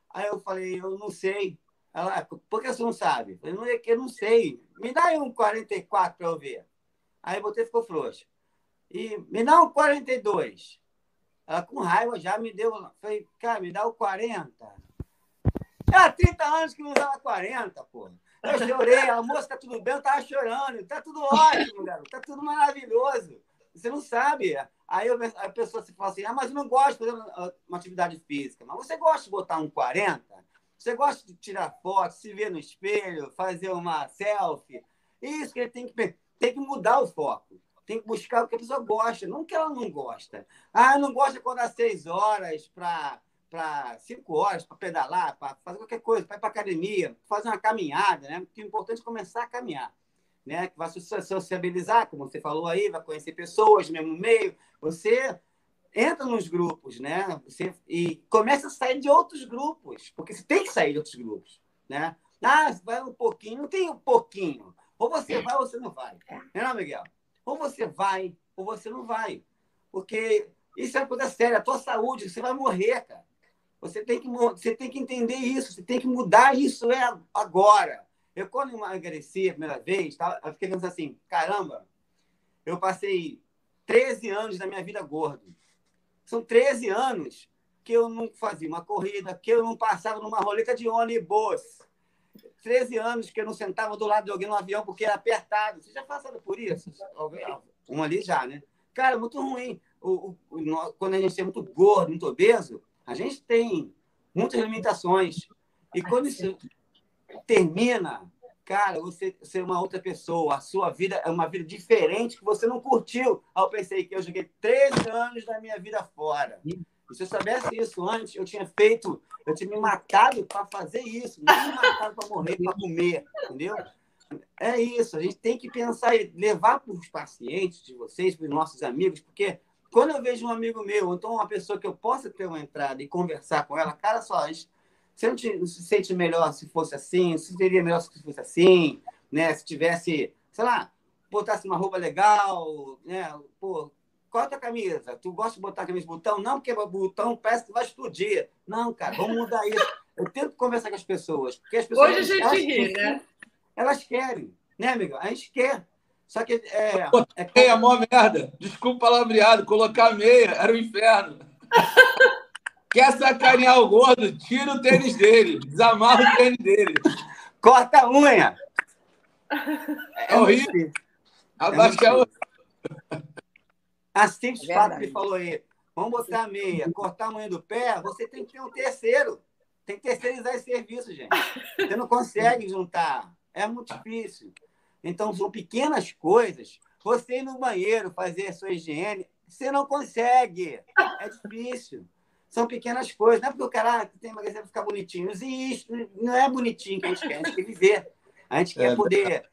Aí eu falei: eu não sei. Ela, por que você não sabe? Eu não, é eu não sei. Me dá aí um 44 para eu ver. Aí eu botei ficou frouxo. E me dá um 42. Ela com raiva já me deu. Falei, cara, me dá o 40. Há 30 anos que não usava 40, pô. Eu chorei, a moça tá tudo bem, eu tava chorando. Tá tudo ótimo, garoto. Tá tudo maravilhoso. Você não sabe. Aí a pessoa se fala assim, ah, mas eu não gosto de fazer uma atividade física. Mas você gosta de botar um 40? Você gosta de tirar foto, se ver no espelho, fazer uma selfie? Isso que ele tem que, tem que mudar o foco. Tem que buscar o que a pessoa gosta, não que ela não gosta. Ah, eu não gosto de acordar seis horas para para cinco horas para pedalar, para fazer qualquer coisa, para ir para academia, fazer uma caminhada, né? Porque o importante é começar a caminhar, né? Que vai sociabilizar, como você falou aí, vai conhecer pessoas mesmo meio. Você entra nos grupos, né? Você, e começa a sair de outros grupos, porque você tem que sair de outros grupos, né? Ah, vai um pouquinho, não tem um pouquinho. Ou você vai ou você não vai. Não é, não, Miguel? Ou você vai ou você não vai. Porque isso é uma coisa séria. A tua saúde, você vai morrer, cara. Você tem que, você tem que entender isso, você tem que mudar isso é agora. Eu, quando emagreci a primeira vez, eu fiquei pensando assim: caramba, eu passei 13 anos da minha vida gordo. São 13 anos que eu não fazia uma corrida, que eu não passava numa roleta de ônibus. 13 anos que eu não sentava do lado de alguém no avião porque era apertado. Você já passou por isso? Um ali já, né? Cara, muito ruim. O, o, o, quando a gente é muito gordo, muito obeso, a gente tem muitas limitações. E quando isso termina, cara, você ser uma outra pessoa, a sua vida é uma vida diferente que você não curtiu. Aí eu pensei que eu joguei 13 anos da minha vida fora. E se eu soubesse isso antes, eu tinha feito, eu tinha me matado para fazer isso, não me matado para morrer, para comer, entendeu? É isso, a gente tem que pensar e levar para os pacientes de vocês, para os nossos amigos, porque quando eu vejo um amigo meu, então uma pessoa que eu possa ter uma entrada e conversar com ela, cara, só, você não, te, se sente melhor se fosse assim, se seria melhor se fosse assim, né? Se tivesse, sei lá, botasse uma roupa legal, né? Pô, qual é a tua camisa? Tu gosta de botar camisa de botão? Não, porque o botão parece que vai explodir. Não, cara, vamos mudar isso. Eu tento conversar com as pessoas. Porque as pessoas Hoje a gente ri, né? Elas querem, né, amigo? A gente quer. Só que é. é, é, é mó merda. Desculpa o palavreado. Colocar meia era o um inferno. Quer sacanear o gordo? Tira o tênis dele. Desamarra o tênis dele. Corta a unha. É, é horrível. Abaixa é a Assim que fato que ele falou aí. Vamos botar a meia, cortar a unha do pé, você tem que ter um terceiro. Tem que terceirizar esse serviço, gente. Você não consegue juntar. É muito difícil. Então, são pequenas coisas. Você ir no banheiro fazer a sua higiene, você não consegue. É difícil. São pequenas coisas. Não é porque o cara ah, tem emagrecer para ficar bonitinho. E isso não é bonitinho que a gente quer. A gente quer viver. A gente quer é, poder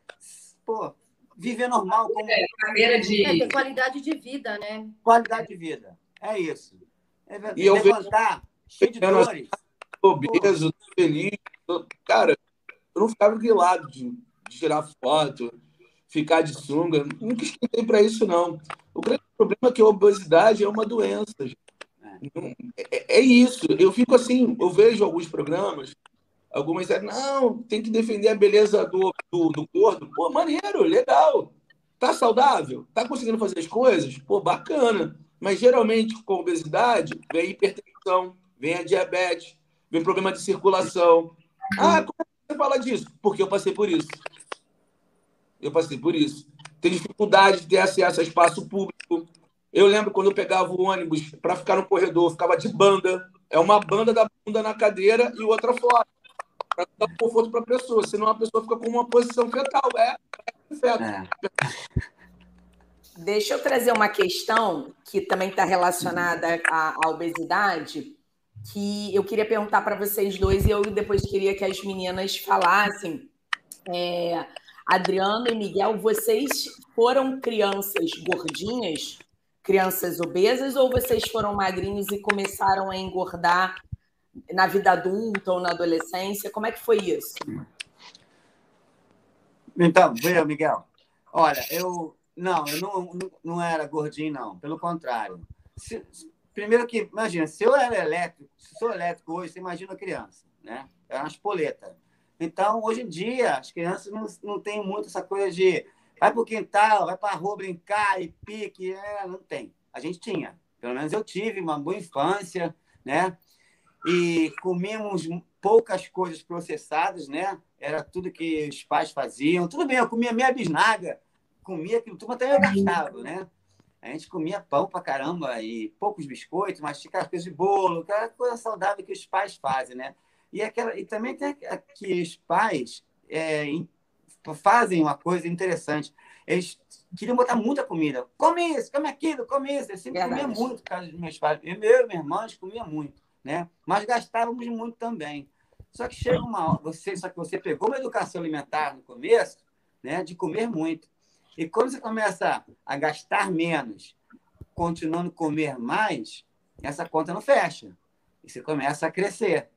pô, viver normal. Como... É, maneira de... É, ter qualidade de vida, né? Qualidade de vida. É isso. É verdade. E eu levantar, vejo... cheio de dores. Obeso, feliz. Cara, eu não ficava grilado de de tirar foto, ficar de sunga. Nunca esquentei para isso, não. O grande problema é que a obesidade é uma doença. É, é, isso. Eu fico assim, eu vejo alguns programas, algumas dizem, não, tem que defender a beleza do, do, do gordo. Pô, maneiro, legal. Tá saudável? Tá conseguindo fazer as coisas? Pô, bacana. Mas geralmente com obesidade vem hipertensão, vem a diabetes, vem problema de circulação. Ah, como é que você fala disso? Porque eu passei por isso. Eu passei por isso. Tem dificuldade de ter acesso a espaço público. Eu lembro quando eu pegava o ônibus para ficar no corredor, ficava de banda. É uma banda da bunda na cadeira e outra fora. Para dar conforto para a pessoa. Senão a pessoa fica com uma posição fetal. É, é, é. Deixa eu trazer uma questão que também está relacionada à, à, obesidade, que eu queria perguntar para vocês dois e eu depois queria que as meninas falassem. É, Adriano e Miguel, vocês foram crianças gordinhas, crianças obesas, ou vocês foram magrinhos e começaram a engordar na vida adulta ou na adolescência? Como é que foi isso? Então, veja, Miguel. Olha, eu não, eu não, não era gordinho, não. Pelo contrário. Se, primeiro que, imagina, se eu era elétrico, se sou elétrico hoje, você imagina a criança, né? Era uma espoleta. Então, hoje em dia, as crianças não, não têm muito essa coisa de vai para o quintal, vai para a rua brincar e pique. É, não tem. A gente tinha. Pelo menos eu tive uma boa infância, né? E comíamos poucas coisas processadas, né? Era tudo que os pais faziam. Tudo bem, eu comia meia bisnaga, comia aquilo tudo, até eu gastava, né? A gente comia pão pra caramba e poucos biscoitos, mas tinha aquelas coisas de bolo, aquela coisa saudável que os pais fazem, né? E, aquela, e também tem que os pais é, fazem uma coisa interessante. Eles queriam botar muita comida. Come isso, come aquilo, come isso. Eu sempre Verdade. comia muito por causa dos meus pais. Eu, meu e minha irmã, comia muito, né? Mas gastávamos muito também. Só que chega uma hora, você, só que você pegou uma educação alimentar no começo, né? De comer muito. E quando você começa a gastar menos, continuando a comer mais, essa conta não fecha. E você começa a crescer.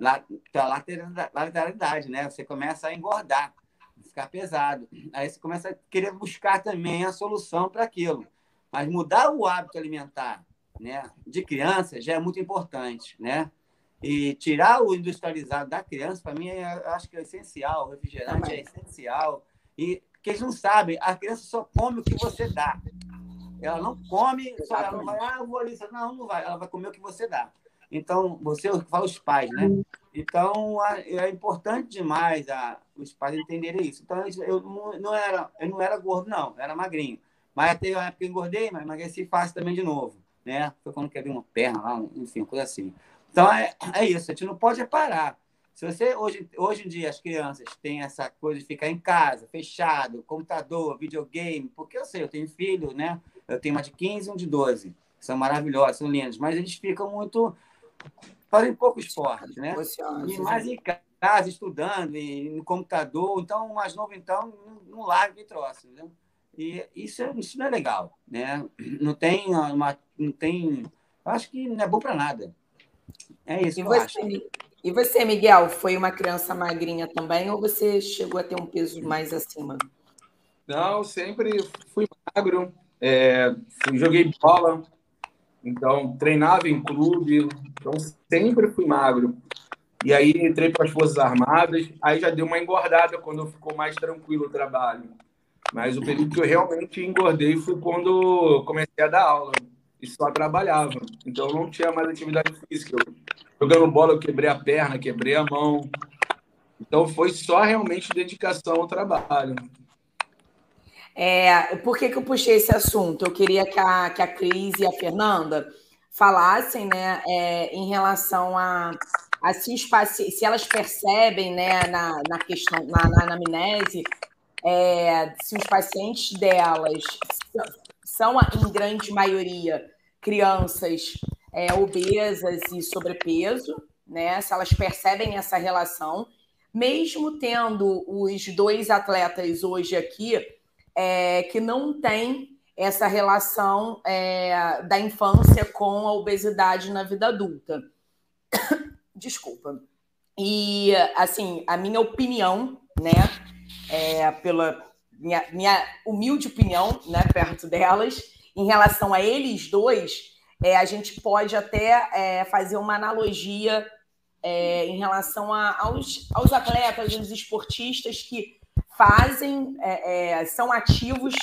Lateralidade, né? Você começa a engordar, ficar pesado. Aí você começa a querer buscar também a solução para aquilo. Mas mudar o hábito alimentar né, de criança já é muito importante, né? E tirar o industrializado da criança, para mim, é, acho que é essencial. O refrigerante é essencial. E porque eles não sabem, a criança só come o que você dá. Ela não come, só ela não vai, ah, eu vou ali. Não, não vai. Ela vai comer o que você dá. Então, você fala os pais, né? Então, é importante demais a, os pais entenderem isso. Então, eu não, era, eu não era gordo, não, eu era magrinho. Mas até uma época que eu engordei, mas emagreci fácil também de novo, né? Foi quando quebrei uma perna lá, enfim, coisa assim. Então, é, é isso, a gente não pode parar. Se você, hoje, hoje em dia, as crianças têm essa coisa de ficar em casa, fechado, computador, videogame, porque eu sei, eu tenho filho, né? Eu tenho uma de 15 e um de 12. São maravilhosos, são lindos, mas eles ficam muito. Fazem pouco esporte, né? E mais em casa, estudando, e no computador. Então, o mais novo, então, não larga de troço, entendeu? E isso, isso não é legal, né? Não tem uma. Não tem. Acho que não é bom para nada. É isso e que você, eu acho. E você, Miguel, foi uma criança magrinha também ou você chegou a ter um peso mais acima? Não, sempre fui magro. É, joguei bola, então treinava em clube, então sempre fui magro. E aí entrei para as Forças Armadas, aí já deu uma engordada quando ficou mais tranquilo o trabalho. Mas o período que eu realmente engordei foi quando comecei a dar aula e só trabalhava. Então não tinha mais atividade física. Eu jogando bola, eu quebrei a perna, quebrei a mão. Então foi só realmente dedicação ao trabalho. É, por que, que eu puxei esse assunto? Eu queria que a, que a Cris e a Fernanda falassem né, é, em relação a, a se, os se elas percebem né, na, na questão, na, na anamnese, é, se os pacientes delas são, em grande maioria, crianças é, obesas e sobrepeso, né? Se elas percebem essa relação, mesmo tendo os dois atletas hoje aqui é, que não tem essa relação é, da infância com a obesidade na vida adulta. Desculpa. E, assim, a minha opinião, né, é, pela minha, minha humilde opinião, né, perto delas, em relação a eles dois, é, a gente pode até é, fazer uma analogia é, em relação a, aos, aos atletas, aos esportistas que fazem, é, é, são ativos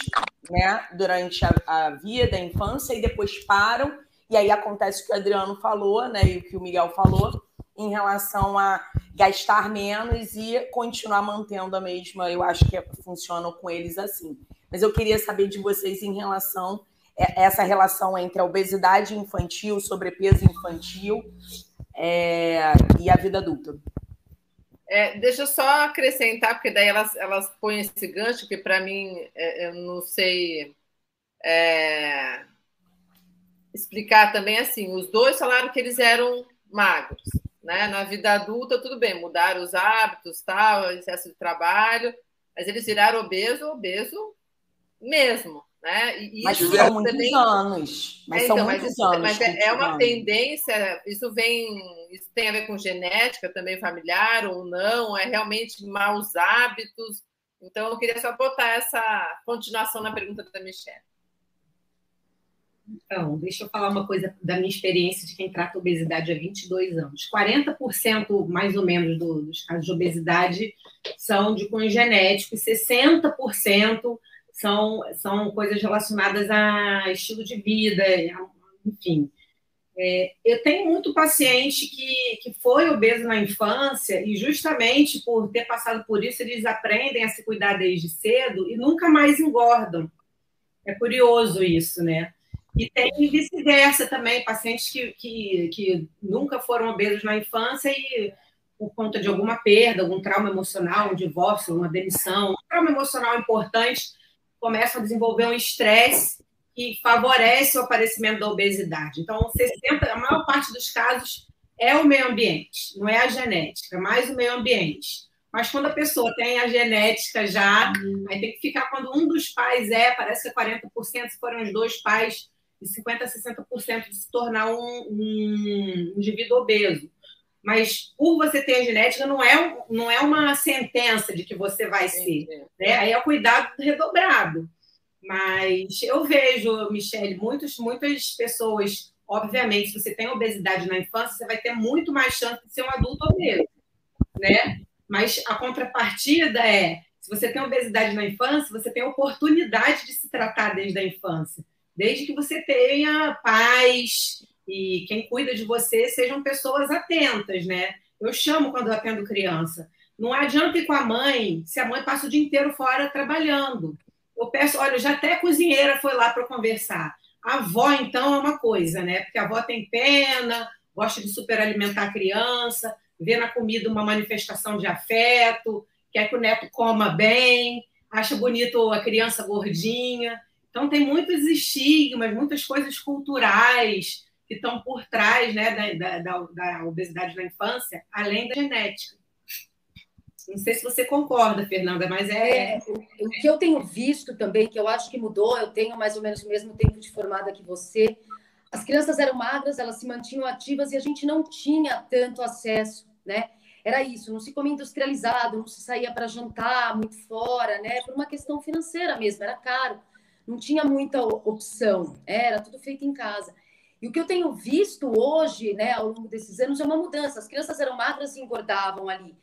né, durante a, a vida, a infância, e depois param, e aí acontece o que o Adriano falou, né, e o que o Miguel falou, em relação a gastar menos e continuar mantendo a mesma, eu acho que funciona com eles assim. Mas eu queria saber de vocês em relação é, essa relação entre a obesidade infantil, sobrepeso infantil é, e a vida adulta. É, deixa eu só acrescentar, porque daí elas, elas põem esse gancho, que para mim é, eu não sei é, explicar também assim. Os dois falaram que eles eram magros. Né? Na vida adulta, tudo bem, mudaram os hábitos, tal, excesso de trabalho, mas eles viraram obeso, obeso mesmo. Né? E mas isso são muitos também... anos. Mas é, são então, muitos mas, anos. Mas é, é uma tendência, isso vem, isso tem a ver com genética também familiar ou não, é realmente maus hábitos. Então, eu queria só botar essa continuação na pergunta da Michelle. Então, deixa eu falar uma coisa da minha experiência de quem trata obesidade há 22 anos. 40% mais ou menos do, dos casos de obesidade são de cunho genético e 60% são, são coisas relacionadas a estilo de vida, enfim. É, eu tenho muito paciente que, que foi obeso na infância e justamente por ter passado por isso, eles aprendem a se cuidar desde cedo e nunca mais engordam. É curioso isso, né? E tem vice-versa também, pacientes que, que, que nunca foram obesos na infância e por conta de alguma perda, algum trauma emocional, um divórcio, uma demissão, um trauma emocional importante, começam a desenvolver um estresse que favorece o aparecimento da obesidade. Então, 60, a maior parte dos casos é o meio ambiente, não é a genética, é mais o meio ambiente. Mas quando a pessoa tem a genética já, aí tem que ficar quando um dos pais é, parece que é 40%, se forem os dois pais, de 50% a 60% de se tornar um, um indivíduo obeso. Mas por você ter a genética, não é, não é uma sentença de que você vai ser. Né? Aí é o cuidado redobrado. Mas eu vejo, Michele, muitos, muitas pessoas, obviamente, se você tem obesidade na infância, você vai ter muito mais chance de ser um adulto obeso, né? Mas a contrapartida é, se você tem obesidade na infância, você tem oportunidade de se tratar desde a infância, desde que você tenha paz e quem cuida de você sejam pessoas atentas, né? Eu chamo quando eu atendo criança. Não adianta ir com a mãe se a mãe passa o dia inteiro fora trabalhando eu peço, olha, já até a cozinheira foi lá para conversar. A avó, então, é uma coisa, né? Porque a avó tem pena, gosta de superalimentar a criança, vê na comida uma manifestação de afeto, quer que o neto coma bem, acha bonito a criança gordinha. Então, tem muitos estigmas, muitas coisas culturais que estão por trás né, da, da, da obesidade na infância, além da genética. Não sei se você concorda, Fernanda, mas é... é. O que eu tenho visto também, que eu acho que mudou, eu tenho mais ou menos o mesmo tempo de formada que você. As crianças eram magras, elas se mantinham ativas e a gente não tinha tanto acesso, né? Era isso, não se comia industrializado, não se saía para jantar muito fora, né? Por uma questão financeira mesmo, era caro, não tinha muita opção, era tudo feito em casa. E o que eu tenho visto hoje, né, ao longo desses anos, é uma mudança. As crianças eram magras e engordavam ali.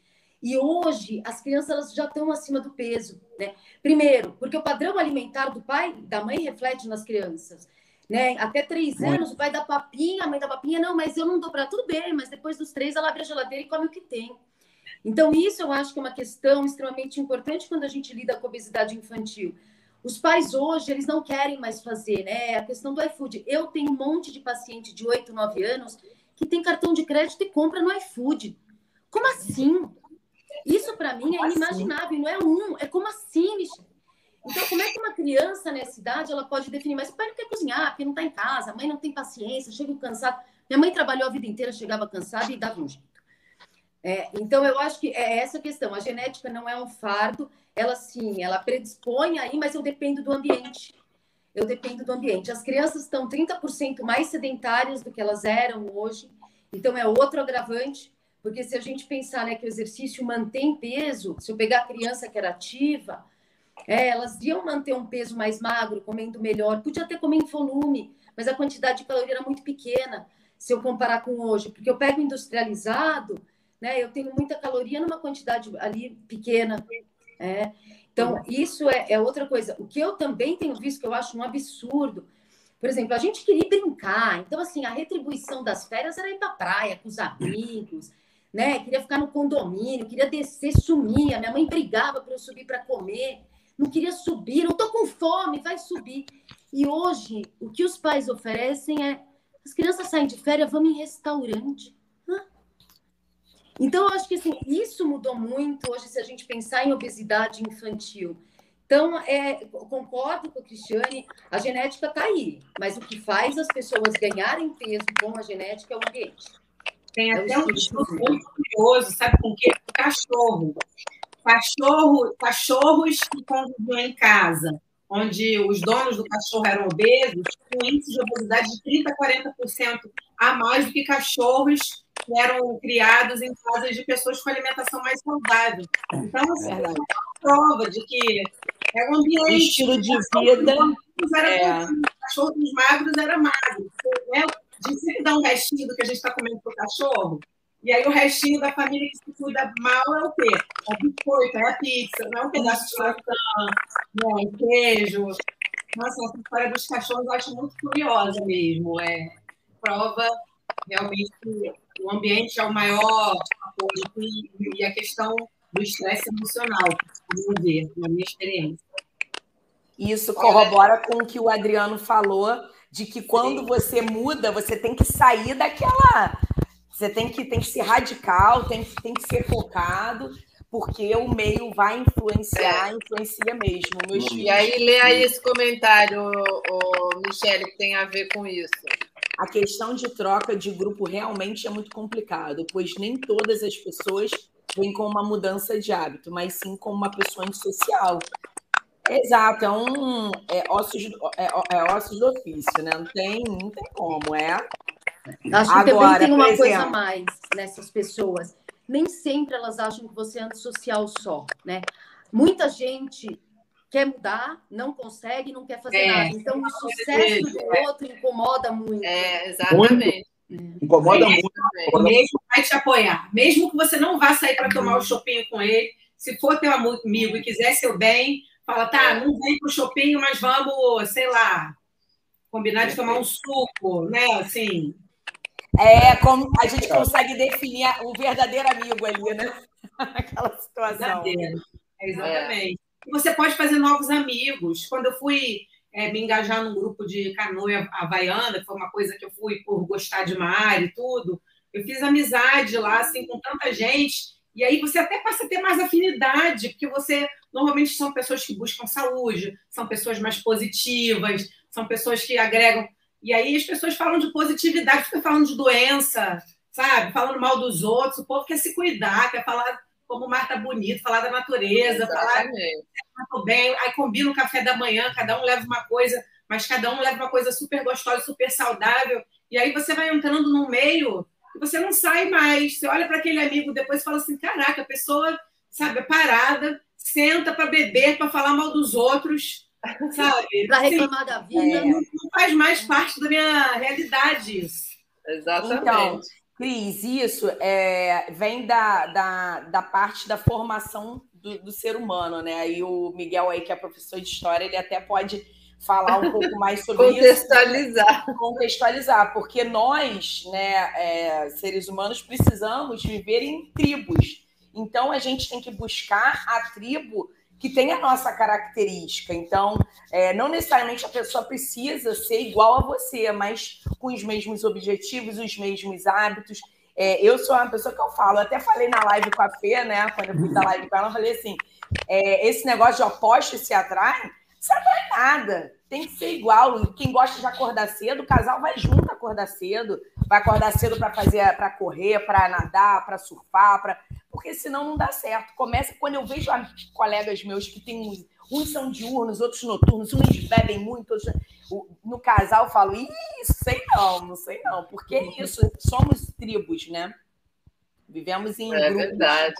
E hoje as crianças já estão acima do peso, né? Primeiro, porque o padrão alimentar do pai, da mãe reflete nas crianças. Né? Até três Muito. anos, o pai dá papinha, a mãe dá papinha, não, mas eu não dou para tudo bem, mas depois dos três ela abre a geladeira e come o que tem. Então, isso eu acho que é uma questão extremamente importante quando a gente lida com obesidade infantil. Os pais hoje, eles não querem mais fazer, né? A questão do iFood. Eu tenho um monte de paciente de 8, 9 anos que tem cartão de crédito e compra no iFood. Como assim? Isso para mim é assim? inimaginável, não é um, é como assim, Michel? Então, como é que uma criança nessa idade ela pode definir? Mas o pai não quer cozinhar, porque não está em casa, a mãe não tem paciência, chega cansado. Minha mãe trabalhou a vida inteira, chegava cansada e dava um jeito. É, então, eu acho que é essa questão. A genética não é um fardo, ela sim, ela predispõe aí, mas eu dependo do ambiente. Eu dependo do ambiente. As crianças estão 30% mais sedentárias do que elas eram hoje, então é outro agravante. Porque se a gente pensar né, que o exercício mantém peso, se eu pegar a criança que era ativa, é, elas iam manter um peso mais magro, comendo melhor. Podia até comer em volume, mas a quantidade de caloria era muito pequena, se eu comparar com hoje. Porque eu pego industrializado, né, eu tenho muita caloria numa quantidade ali pequena. É. Então, isso é, é outra coisa. O que eu também tenho visto, que eu acho um absurdo, por exemplo, a gente queria brincar. Então, assim, a retribuição das férias era ir para praia com os amigos né? Queria ficar no condomínio, queria descer, sumia. Minha mãe brigava para eu subir para comer. Não queria subir, não tô com fome, vai subir. E hoje, o que os pais oferecem é: as crianças saem de férias, vamos em restaurante. Então, eu acho que assim, isso mudou muito hoje se a gente pensar em obesidade infantil. Então, é, concordo com a Cristiane, a genética está aí, mas o que faz as pessoas ganharem peso com a genética é o ambiente. Tem é até um estudo muito curioso, sabe com que? Cachorro. Cachorro, cachorros que conviviam em casa, onde os donos do cachorro eram obesos, com índice de obesidade de 30% a 40% a mais do que cachorros eram criados em casas de pessoas com alimentação mais saudável. Então, assim, é uma prova de que é um ambiente. O estilo de vida. Era é. cachorro dos magros era magro. Né? de sempre dar um restinho do que a gente está comendo para o cachorro. E aí o restinho da família que se cuida mal é o quê? É o biscoito, é a pizza, não é um pedaço de maçã, não é um queijo. Nossa, essa história dos cachorros eu acho muito curiosa mesmo. É, prova realmente que o ambiente é o maior apoio e a questão do estresse emocional, por ver, na minha experiência. Isso corrobora com o que o Adriano falou, de que quando Sim. você muda, você tem que sair daquela. Você tem que, tem que ser radical, tem, tem que ser focado, porque o meio vai influenciar, é. influencia mesmo. Meus e aí, lê aí esse comentário, o, Michele, que tem a ver com isso. A questão de troca de grupo realmente é muito complicado, pois nem todas as pessoas vêm com uma mudança de hábito, mas sim com uma pessoa antissocial. Exato, é um é ossos, é, é ossos do ofício, né? Não tem, não tem como, é. Acho que Agora, também tem uma coisa a mais nessas pessoas nem sempre elas acham que você é antissocial só, né? Muita gente quer mudar, não consegue, não quer fazer é, nada. Então, o sucesso do outro incomoda muito. É, exatamente. Muito. Incomoda muito. Mesmo vai te apoiar. Mesmo que você não vá sair para tomar o shopping com ele, se for teu amigo e quiser seu bem, fala, tá, é. não vem para o shopping, mas vamos, sei lá, combinar de tomar um suco, né? Assim, é como a gente consegue definir o verdadeiro amigo ali, né? Aquela situação. Verdadeiro. exatamente. Você pode fazer novos amigos. Quando eu fui é, me engajar num grupo de canoa havaiana, que foi uma coisa que eu fui por gostar de mar e tudo, eu fiz amizade lá, assim, com tanta gente. E aí você até passa a ter mais afinidade, porque você normalmente são pessoas que buscam saúde, são pessoas mais positivas, são pessoas que agregam e aí as pessoas falam de positividade, ficam falando de doença, sabe? Falando mal dos outros. O povo quer se cuidar, quer falar como o mar tá bonito, falar da natureza, Exatamente. falar tô bem. Aí combina o café da manhã, cada um leva uma coisa, mas cada um leva uma coisa super gostosa, super saudável. E aí você vai entrando no meio e você não sai mais. Você olha para aquele amigo depois e fala assim: caraca, a pessoa, sabe, é parada, senta para beber, para falar mal dos outros sabe? Para reclamar da vida. Não, não, faz mais parte da minha realidade isso. Exatamente. Então, Cris, isso é, vem da, da, da parte da formação do, do, ser humano, né? E o Miguel aí, que é professor de história, ele até pode falar um pouco mais sobre Contextualizar. isso. Contextualizar. Porque nós, né, é, seres humanos, precisamos viver em tribos. Então, a gente tem que buscar a tribo que tem a nossa característica. Então, é, não necessariamente a pessoa precisa ser igual a você, mas com os mesmos objetivos, os mesmos hábitos. É, eu sou uma pessoa que eu falo, até falei na live com a Fê, né? Quando eu fui da live com ela, eu falei assim: é, esse negócio de opostos se isso não é nada. Tem que ser igual. Quem gosta de acordar cedo, o casal vai junto acordar cedo, vai acordar cedo para fazer, para correr, para nadar, para surfar, para porque senão não dá certo. Começa quando eu vejo colegas meus que têm uns, uns são diurnos, outros noturnos, uns bebem muito, outros... no casal eu falo, Ih, sei não, não sei não, porque é isso, somos tribos, né? Vivemos em é grupos verdade.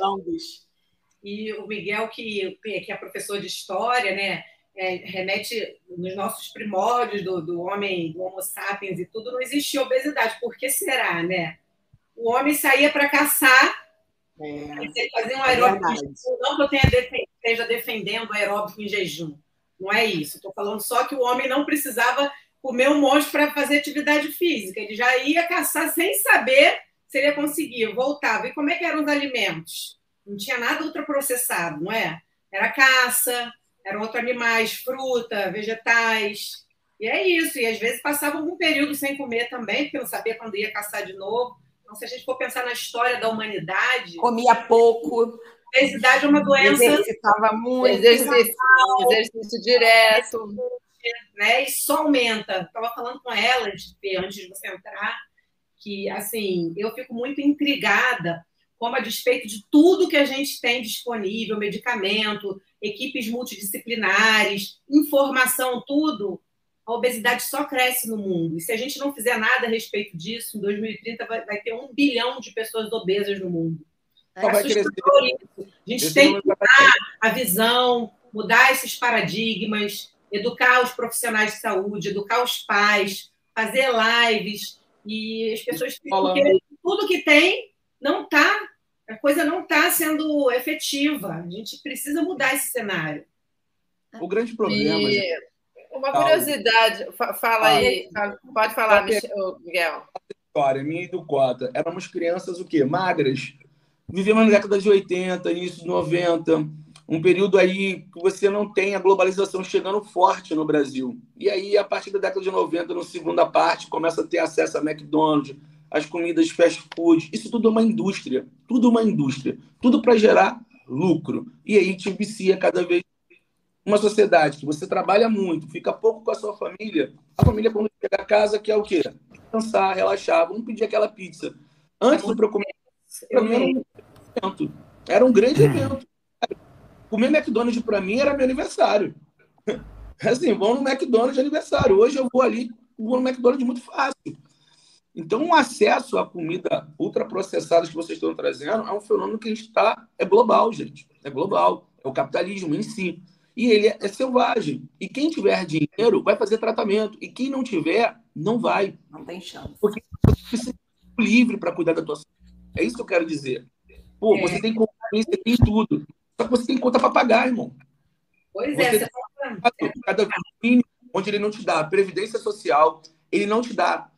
E o Miguel, que, que é professor de história, né? É, remete nos nossos primórdios do, do homem, do Homo sapiens e tudo, não existia obesidade. Por que será, né? O homem saía para caçar é, fazer um aeróbico é não que eu tenha esteja defendendo o aeróbico em jejum. Não é isso. Estou falando só que o homem não precisava comer um monte para fazer atividade física. Ele já ia caçar sem saber se ele ia conseguir. Voltava. E como é que eram os alimentos? Não tinha nada ultraprocessado, não é? Era caça, eram outros animais, fruta, vegetais. E é isso. E às vezes passava um período sem comer também, porque não sabia quando ia caçar de novo. Então, se a gente for pensar na história da humanidade. Comia pouco. Obesidade é uma doença. Exercitava muito. Exercício, exercício direto. Né? E só aumenta. Estava falando com ela antes de você entrar, que assim, eu fico muito intrigada como a despeito de tudo que a gente tem disponível, medicamento, equipes multidisciplinares, informação, tudo, a obesidade só cresce no mundo. E se a gente não fizer nada a respeito disso, em 2030 vai, vai ter um bilhão de pessoas obesas no mundo. É assustador isso. A gente Esse tem que mudar a visão, mudar esses paradigmas, educar os profissionais de saúde, educar os pais, fazer lives. E as pessoas porque tudo que tem não está, a coisa não está sendo efetiva. A gente precisa mudar esse cenário. O grande problema. E Uma curiosidade, fala aí, pode falar, Miguel. História, minha e do Cota. Éramos crianças o quê? Magras. Vivemos na década de 80, início de 90, um período aí que você não tem a globalização chegando forte no Brasil. E aí, a partir da década de 90, na segunda parte, começa a ter acesso a McDonald's, as comidas fast food. Isso tudo é uma indústria, tudo uma indústria, tudo para gerar lucro. E aí te vicia cada vez uma sociedade que você trabalha muito, fica pouco com a sua família, a família quando chega a casa quer o quê? Descansar, relaxar, vamos pedir aquela pizza. Antes do comer, era um evento. Era um grande evento. Comer McDonald's para mim era meu aniversário. Assim, vamos no McDonald's aniversário. Hoje eu vou ali, vou no McDonald's muito fácil. Então, o acesso à comida ultraprocessada que vocês estão trazendo é um fenômeno que está. É global, gente. É global. É o capitalismo em si e ele é selvagem. E quem tiver dinheiro vai fazer tratamento. E quem não tiver, não vai. Não tem chance. Porque você precisa ser livre para cuidar da tua saúde. É isso que eu quero dizer. Pô, é. você tem você tem tudo. Só que você tem conta para pagar, irmão. Pois é, você é, você cada onde ele não te dá previdência social, ele não te dá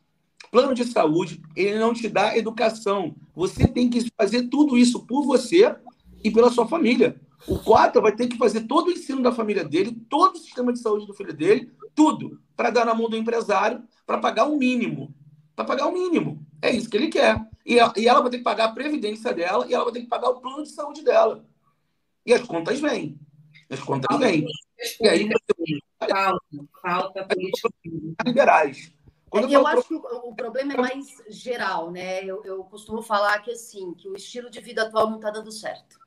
plano de saúde, ele não te dá educação. Você tem que fazer tudo isso por você e pela sua família. O Cota vai ter que fazer todo o ensino da família dele, todo o sistema de saúde do filho dele, tudo, para dar na mão do empresário, para pagar o mínimo. Para pagar o mínimo. É isso que ele quer. E ela vai ter que pagar a previdência dela e ela vai ter que pagar o plano de saúde dela. E as contas vêm. As contas vêm. E aí falta, falta política liberais. Quando eu, eu acho que o, o, problema é mais geral, né? Eu, eu costumo falar que assim, que o estilo de vida atual não está dando certo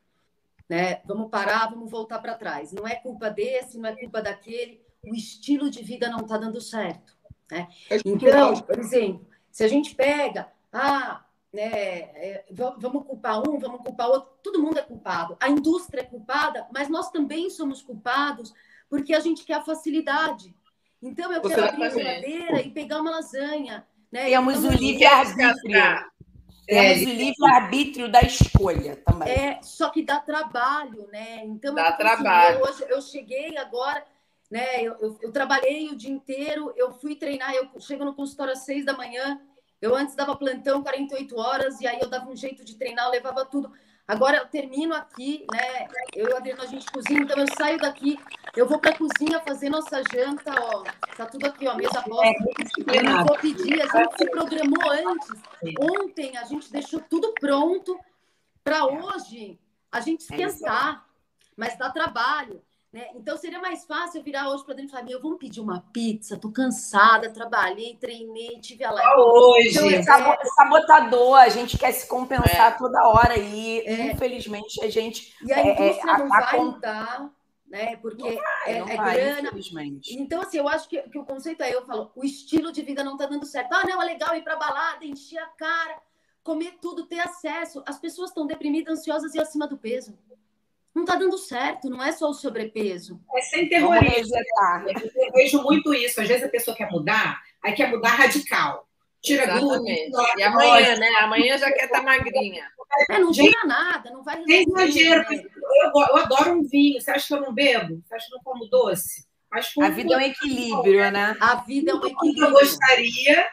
né? Vamos parar, vamos voltar para trás. Não é culpa desse, não é culpa daquele. O estilo de vida não está dando certo. Né? É então, por exemplo, se a gente pega, ah, né, é, vamos culpar um, vamos culpar outro, todo mundo é culpado. A indústria é culpada, mas nós também somos culpados porque a gente quer a facilidade. Então, eu Você quero abrir a geladeira e pegar uma lasanha. Né? Temos então, o livre-arbítrio. Temos é, o livre-arbítrio da escolha também. É, só que dá trabalho, né? Então, dá trabalho. Hoje eu cheguei agora, né? Eu, eu, eu, trabalhei o dia inteiro, eu fui treinar, eu chego no consultório às seis da manhã, eu antes dava plantão 48 horas, e aí eu dava um jeito de treinar, eu levava tudo. Agora eu termino aqui, né? Eu e o Adriano, a gente cozinha, então eu saio daqui, eu vou para a cozinha fazer nossa janta, ó. Tá tudo aqui, ó, mesa posta. É, eu não vou pedir, a gente se programou antes. Ontem a gente deixou tudo pronto para hoje a gente é esquentar, mas dá trabalho. Né? Então seria mais fácil eu virar hoje para dentro e falar: meu, vamos pedir uma pizza, tô cansada, trabalhei, treinei, tive a live. Hoje, então, é... sabotador, a gente quer se compensar é. toda hora e é. infelizmente a gente. E a é, é, indústria não a, vai a... mudar, né? Porque vai, é, vai, grana. Então, assim, eu acho que, que o conceito é: eu falo, o estilo de vida não tá dando certo. Ah, não, é legal ir para balada, encher a cara, comer tudo, ter acesso. As pessoas estão deprimidas, ansiosas e acima do peso não está dando certo, não é só o sobrepeso. É sem terrorismo. Eu vejo muito isso. Às vezes a pessoa quer mudar, aí quer mudar radical. Tira Exatamente. glúten. E amanhã, né? Amanhã já quer estar tá magrinha. É, não tira nada, não vai resolver. exagero. Né? Eu, eu adoro um vinho. Você acha que eu não bebo? Você acha que eu não como doce? Mas, a vida é um equilíbrio, né? A vida é um equilíbrio. Eu gostaria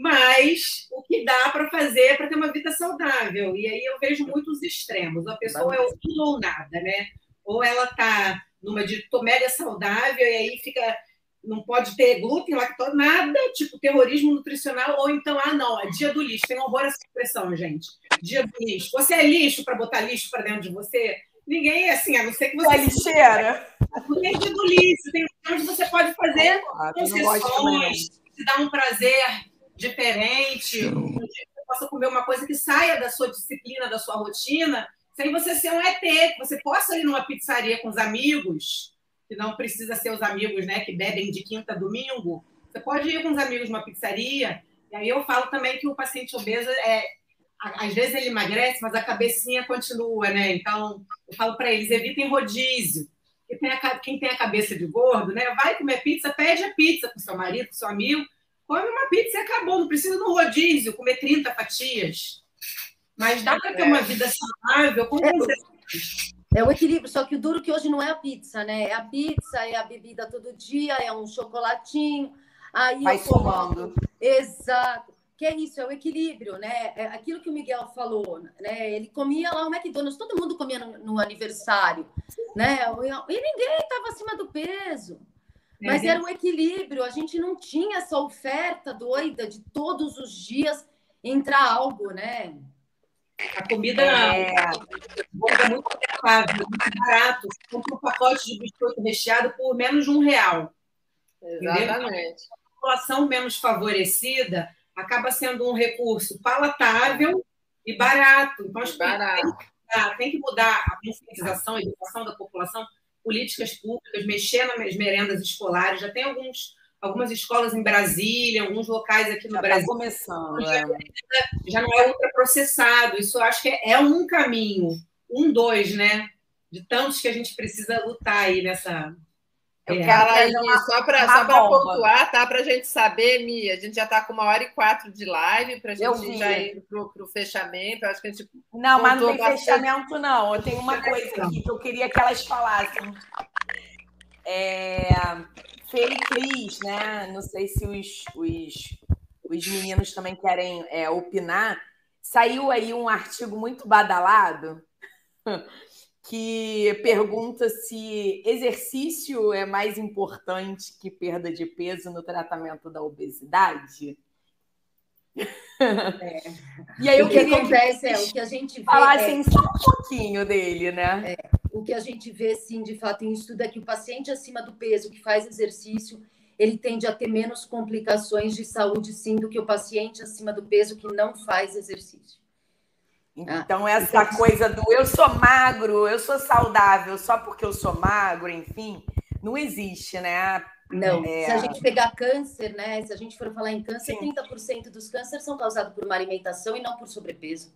mas o que dá para fazer para ter uma vida saudável. E aí eu vejo muitos extremos. A pessoa é ou tudo ou nada, né? Ou ela está numa dieta mega saudável e aí fica não pode ter glúten, lactose, nada, tipo terrorismo nutricional, ou então, ah, não, é dia do lixo. Tem horror essa expressão, gente. Dia do lixo. Você é lixo para botar lixo para dentro de você? Ninguém é assim, a não ser que você. É lixeira. Tem dia do lixo, tem onde você pode fazer ah, concessões, se dá um prazer diferente, um dia que você possa comer uma coisa que saia da sua disciplina, da sua rotina, sem você ser um ET, que você possa ir numa pizzaria com os amigos, que não precisa ser os amigos né, que bebem de quinta a domingo, você pode ir com os amigos numa pizzaria, e aí eu falo também que o paciente obeso é às vezes ele emagrece, mas a cabecinha continua, né? Então, eu falo para eles, evitem rodízio. Quem tem, a, quem tem a cabeça de gordo, né? Vai comer pizza, pede a pizza para o seu marido, para o seu amigo, come uma pizza e acabou. Não precisa no rodízio comer 30 fatias. Mas dá para ter uma vida saudável com é. É o equilíbrio, só que o duro que hoje não é a pizza, né? É a pizza, é a bebida todo dia, é um chocolatinho. Aí Vai somando. Exato. Que é isso, é o equilíbrio, né? É aquilo que o Miguel falou, né? Ele comia lá o McDonald's, todo mundo comia no, no aniversário, né? E ninguém estava acima do peso. Mas É, era um equilíbrio, a gente não tinha essa oferta doida de todos os dias entrar algo, né? A comida É, é muito agradável, muito barato. Você compra um pacote de biscoito recheado por menos de um real. Exatamente. A população menos favorecida acaba sendo um recurso palatável e barato. Então, acho que Barato. mudar, tem que mudar a conscientização, a educação da população, políticas públicas, mexer nas merendas escolares. Já tem alguns, algumas escolas em Brasília, alguns locais aqui no já tá Brasil começando. é. já não é ultraprocessado. Isso eu acho que é, é um caminho, um, dois, né? De tantos que a gente precisa lutar aí nessa. É. aí, trazer uma- só para pontuar, tá? Para a gente saber, Mi, a gente já está com uma hora e quatro de live, para a gente já ir para o fechamento. Acho que a gente. Não, mas não tem bastante. fechamento, não. Eu tenho uma coisa aqui que eu queria que elas falassem. É... Fê e Cris, né? Não sei se os, os, os meninos também querem é, opinar. Saiu aí um artigo muito badalado que pergunta se exercício é mais importante que perda de peso no tratamento da obesidade. E aí o que queria que acontece é o que a gente vê. é- falassem só um pouquinho dele, né? o que a gente vê, sim, de fato, em estudo é que o paciente acima do peso que faz exercício, ele tende a ter menos complicações de saúde, sim, do que o paciente acima do peso que não faz exercício. Então, essa coisa do eu sou magro, eu sou saudável só porque eu sou magro, enfim, não existe, né? Não, É. se a gente pegar câncer, né? Se a gente for falar em câncer, Sim. 30% dos cânceres são causados por uma alimentação e não por sobrepeso.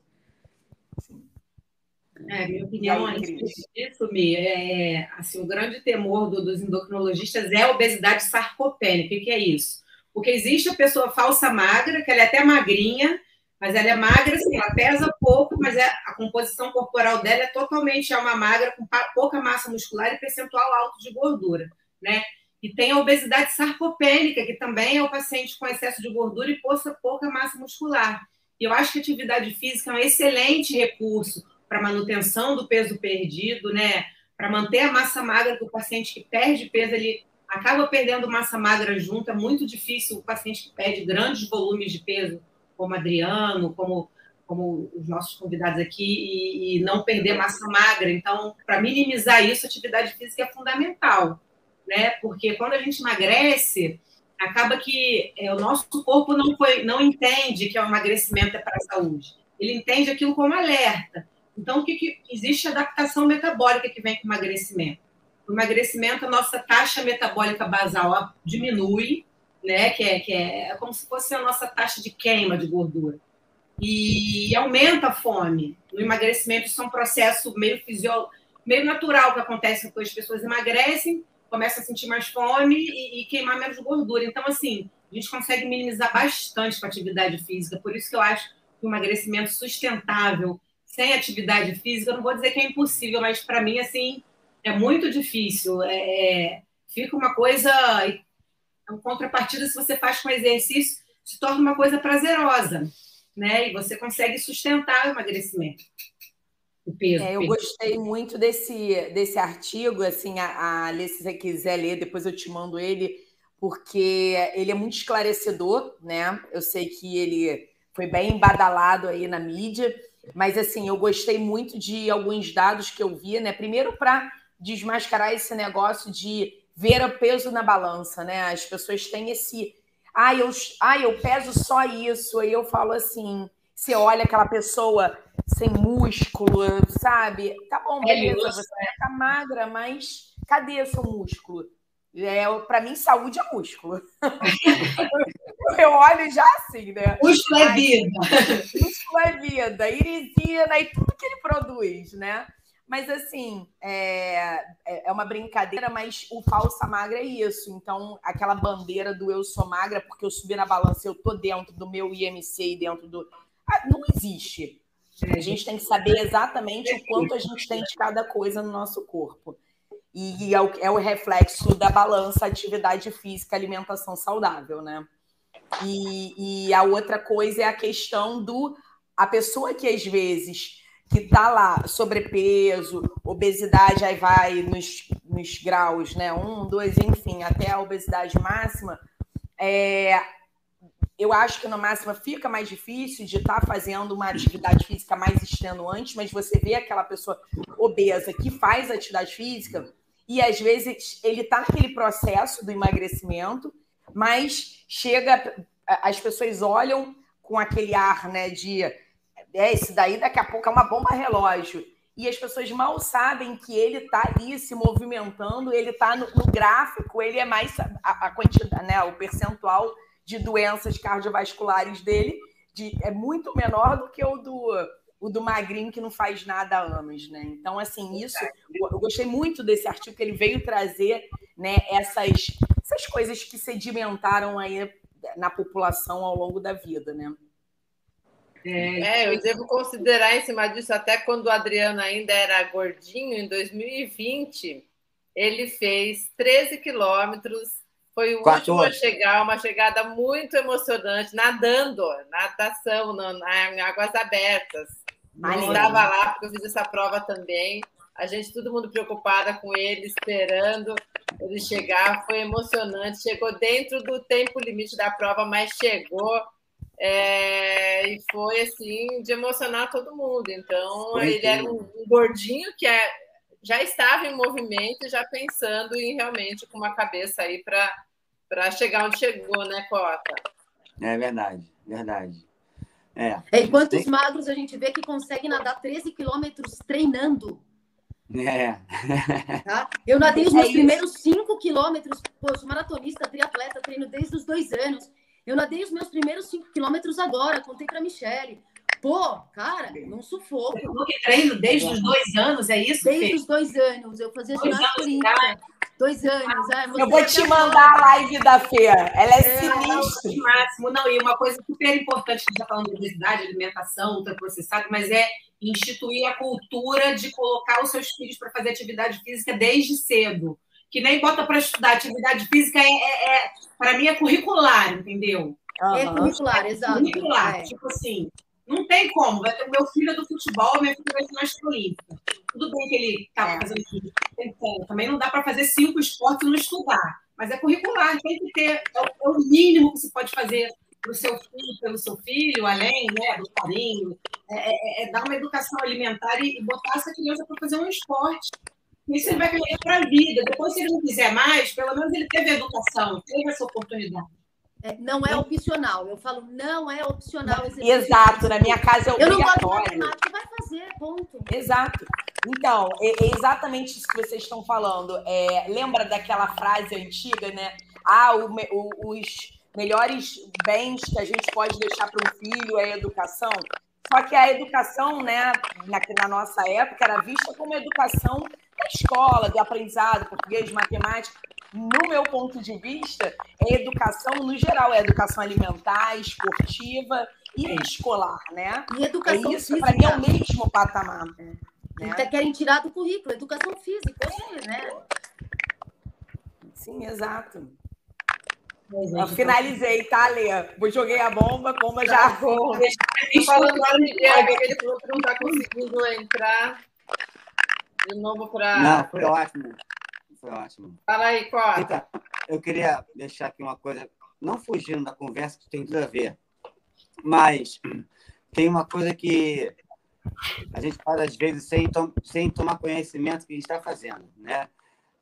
É, minha opinião respeito disso, Mi, é assim, o grande temor do- dos endocrinologistas é a obesidade sarcopênica. O que, que é isso? Porque existe a pessoa falsa magra, que ela é até magrinha, mas ela é magra, assim, ela pesa pouco, mas é- a composição corporal dela é totalmente é uma magra com pouca massa muscular e percentual alto de gordura, né? E tem a obesidade sarcopênica, que também é o paciente com excesso de gordura e pouca, pouca massa muscular. E eu acho que atividade física é um excelente recurso para manutenção do peso perdido, né? Para manter a massa magra, que o paciente que perde peso, ele acaba perdendo massa magra junto. É muito difícil o paciente que perde grandes volumes de peso, como Adriano, como, como os nossos convidados aqui, e, e não perder massa magra. Então, para minimizar isso, atividade física é fundamental, né? Porque quando a gente emagrece, acaba que é, o nosso corpo não, foi, não entende que o emagrecimento é para a saúde. Ele entende aquilo como alerta. Então, o que, que existe adaptação metabólica que vem com o emagrecimento? O emagrecimento, a nossa taxa metabólica basal diminui, né? Que é, que é como se fosse a nossa taxa de queima de gordura. E aumenta a fome. No emagrecimento, isso é um processo meio fisiológico, meio natural que acontece quando as pessoas emagrecem, começam a sentir mais fome e, e queimar menos gordura. Então, assim, a gente consegue minimizar bastante com a atividade física. Por isso que eu acho que o emagrecimento sustentável sem atividade física, eu não vou dizer que é impossível, mas para mim, assim, é muito difícil. É, fica uma coisa. Em contrapartida, se você faz com exercício, se torna uma coisa prazerosa, né? E você consegue sustentar o emagrecimento. O peso. É, eu peso. gostei muito desse, desse artigo, assim, a, a Lê, se você quiser ler, depois eu te mando ele, porque ele é muito esclarecedor, né? Eu sei que ele foi bem badalado aí na mídia, mas assim, eu gostei muito de alguns dados que eu vi, né? Primeiro para desmascarar esse negócio de ver o peso na balança, né? As pessoas têm esse, ah, eu, ah, eu peso só isso, aí eu falo assim, você olha aquela pessoa sem músculo, sabe? Tá bom, beleza, você tá magra, mas cadê seu músculo? É, para mim, saúde é músculo. eu olho já assim, né? Músculo é vida. Músculo é vida, irisina e tudo que ele produz, né? Mas assim, é, é uma brincadeira, mas o falsa magra é isso. Então, aquela bandeira do eu sou magra porque eu subi na balança, eu tô dentro do meu IMC e dentro do. Ah, não existe. A gente tem que saber exatamente o quanto a gente tem de cada coisa no nosso corpo. E é o, é o reflexo da balança atividade física, alimentação saudável, né? E, e a outra coisa é a questão do a pessoa que às vezes que está lá sobrepeso, obesidade, aí vai nos, nos graus, né? Um, dois, enfim, até a obesidade máxima. É, eu acho que no máximo fica mais difícil de estar tá fazendo uma atividade física mais extenuante, mas você vê aquela pessoa obesa que faz atividade física e às vezes ele está naquele processo do emagrecimento, mas chega, as pessoas olham com aquele ar, né, de é, esse daí daqui a pouco é uma bomba relógio. E as pessoas mal sabem que ele está ali se movimentando, ele está no, no, gráfico, ele é mais a, a, quantidade, né, o percentual de doenças cardiovasculares dele de, é muito menor do que o do o do magrinho que não faz nada há anos, né? Então, assim, isso eu gostei muito desse artigo que ele veio trazer, né? Essas, essas coisas que sedimentaram aí na população ao longo da vida, né? É, eu devo considerar em cima disso, até quando o Adriano ainda era gordinho, em 2020, ele fez 13 quilômetros, foi o 14. último a chegar, uma chegada muito emocionante, nadando, natação, na, em águas abertas. Ele estava lá, porque eu fiz essa prova também. A gente, todo mundo preocupada com ele, esperando ele chegar. Foi emocionante. Chegou dentro do tempo limite da prova, mas chegou. É, e foi assim de emocionar todo mundo. Então, foi ele era um, um gordinho que é, já estava em movimento, já pensando em realmente com uma cabeça aí para chegar onde chegou, né, Cota? É verdade, verdade. É. é quantos tem... magros a gente vê que conseguem nadar 13 quilômetros treinando? É. Tá? Eu nadei os meus é primeiros 5 quilômetros. Pô, sou maratonista, triatleta, treino desde os dois anos. Eu nadei os meus primeiros 5 quilômetros agora, contei para Michele. Pô, cara, não sufoco. Eu que treino desde os dois anos, é isso? Desde os dois anos. Eu fazia ginástica olímpica. Dois anos. Ah, eu vou te mandar a live da Fê. Ela é, é sinistra. máximo. Não, e uma coisa super importante, que está falando de obesidade, alimentação, ultraprocessado, mas é instituir a cultura de colocar os seus filhos para fazer atividade física desde cedo. Que nem bota para estudar. Atividade física é, é, é para mim, é curricular, entendeu? Uhum. É curricular, exato. Curricular. É. Tipo assim, não tem como. Vai ter, meu filho é do futebol, minha filha vai ser na olímpica. Tudo bem que ele estava tá é. fazendo tudo. Também não dá para fazer cinco esportes e não estudar. Mas é curricular, tem que ter. É o, é o mínimo que você pode fazer para o seu filho, pelo seu filho, além né, do carinho. É, é, é dar uma educação alimentar e, e botar essa criança para fazer um esporte. Isso ele vai ganhar para a vida. Depois, se ele não quiser mais, pelo menos ele teve a educação, teve essa oportunidade. É, não é opcional. Eu falo, não é opcional. Exato, na minha casa é obrigatório. Eu não gosto de matemática, vai fazer, ponto. Exato. Então, é, é exatamente isso que vocês estão falando. É, lembra daquela frase antiga, né? Ah, o, o, os melhores bens que a gente pode deixar para um filho é a educação. Só que a educação, né, na, na nossa época, era vista como educação da escola, do aprendizado, português, matemática no meu ponto de vista, é educação no geral, é educação alimentar, esportiva e é. escolar, né? E educação é isso, para mim, é o mesmo patamar. Né? Então, querem tirar do currículo, educação física, né? Sim, exato. Eu finalizei, tá, Lê? Joguei a bomba, como já vou. Falando lá no Miguel, ele falou que não está conseguindo entrar de novo para. Não, foi ótimo. Foi ótimo. Fala aí, Cota. Então, eu queria deixar aqui uma coisa, não fugindo da conversa, que tem tudo a ver, mas tem uma coisa que a gente faz às vezes sem, tom sem tomar conhecimento do que a gente está fazendo, né?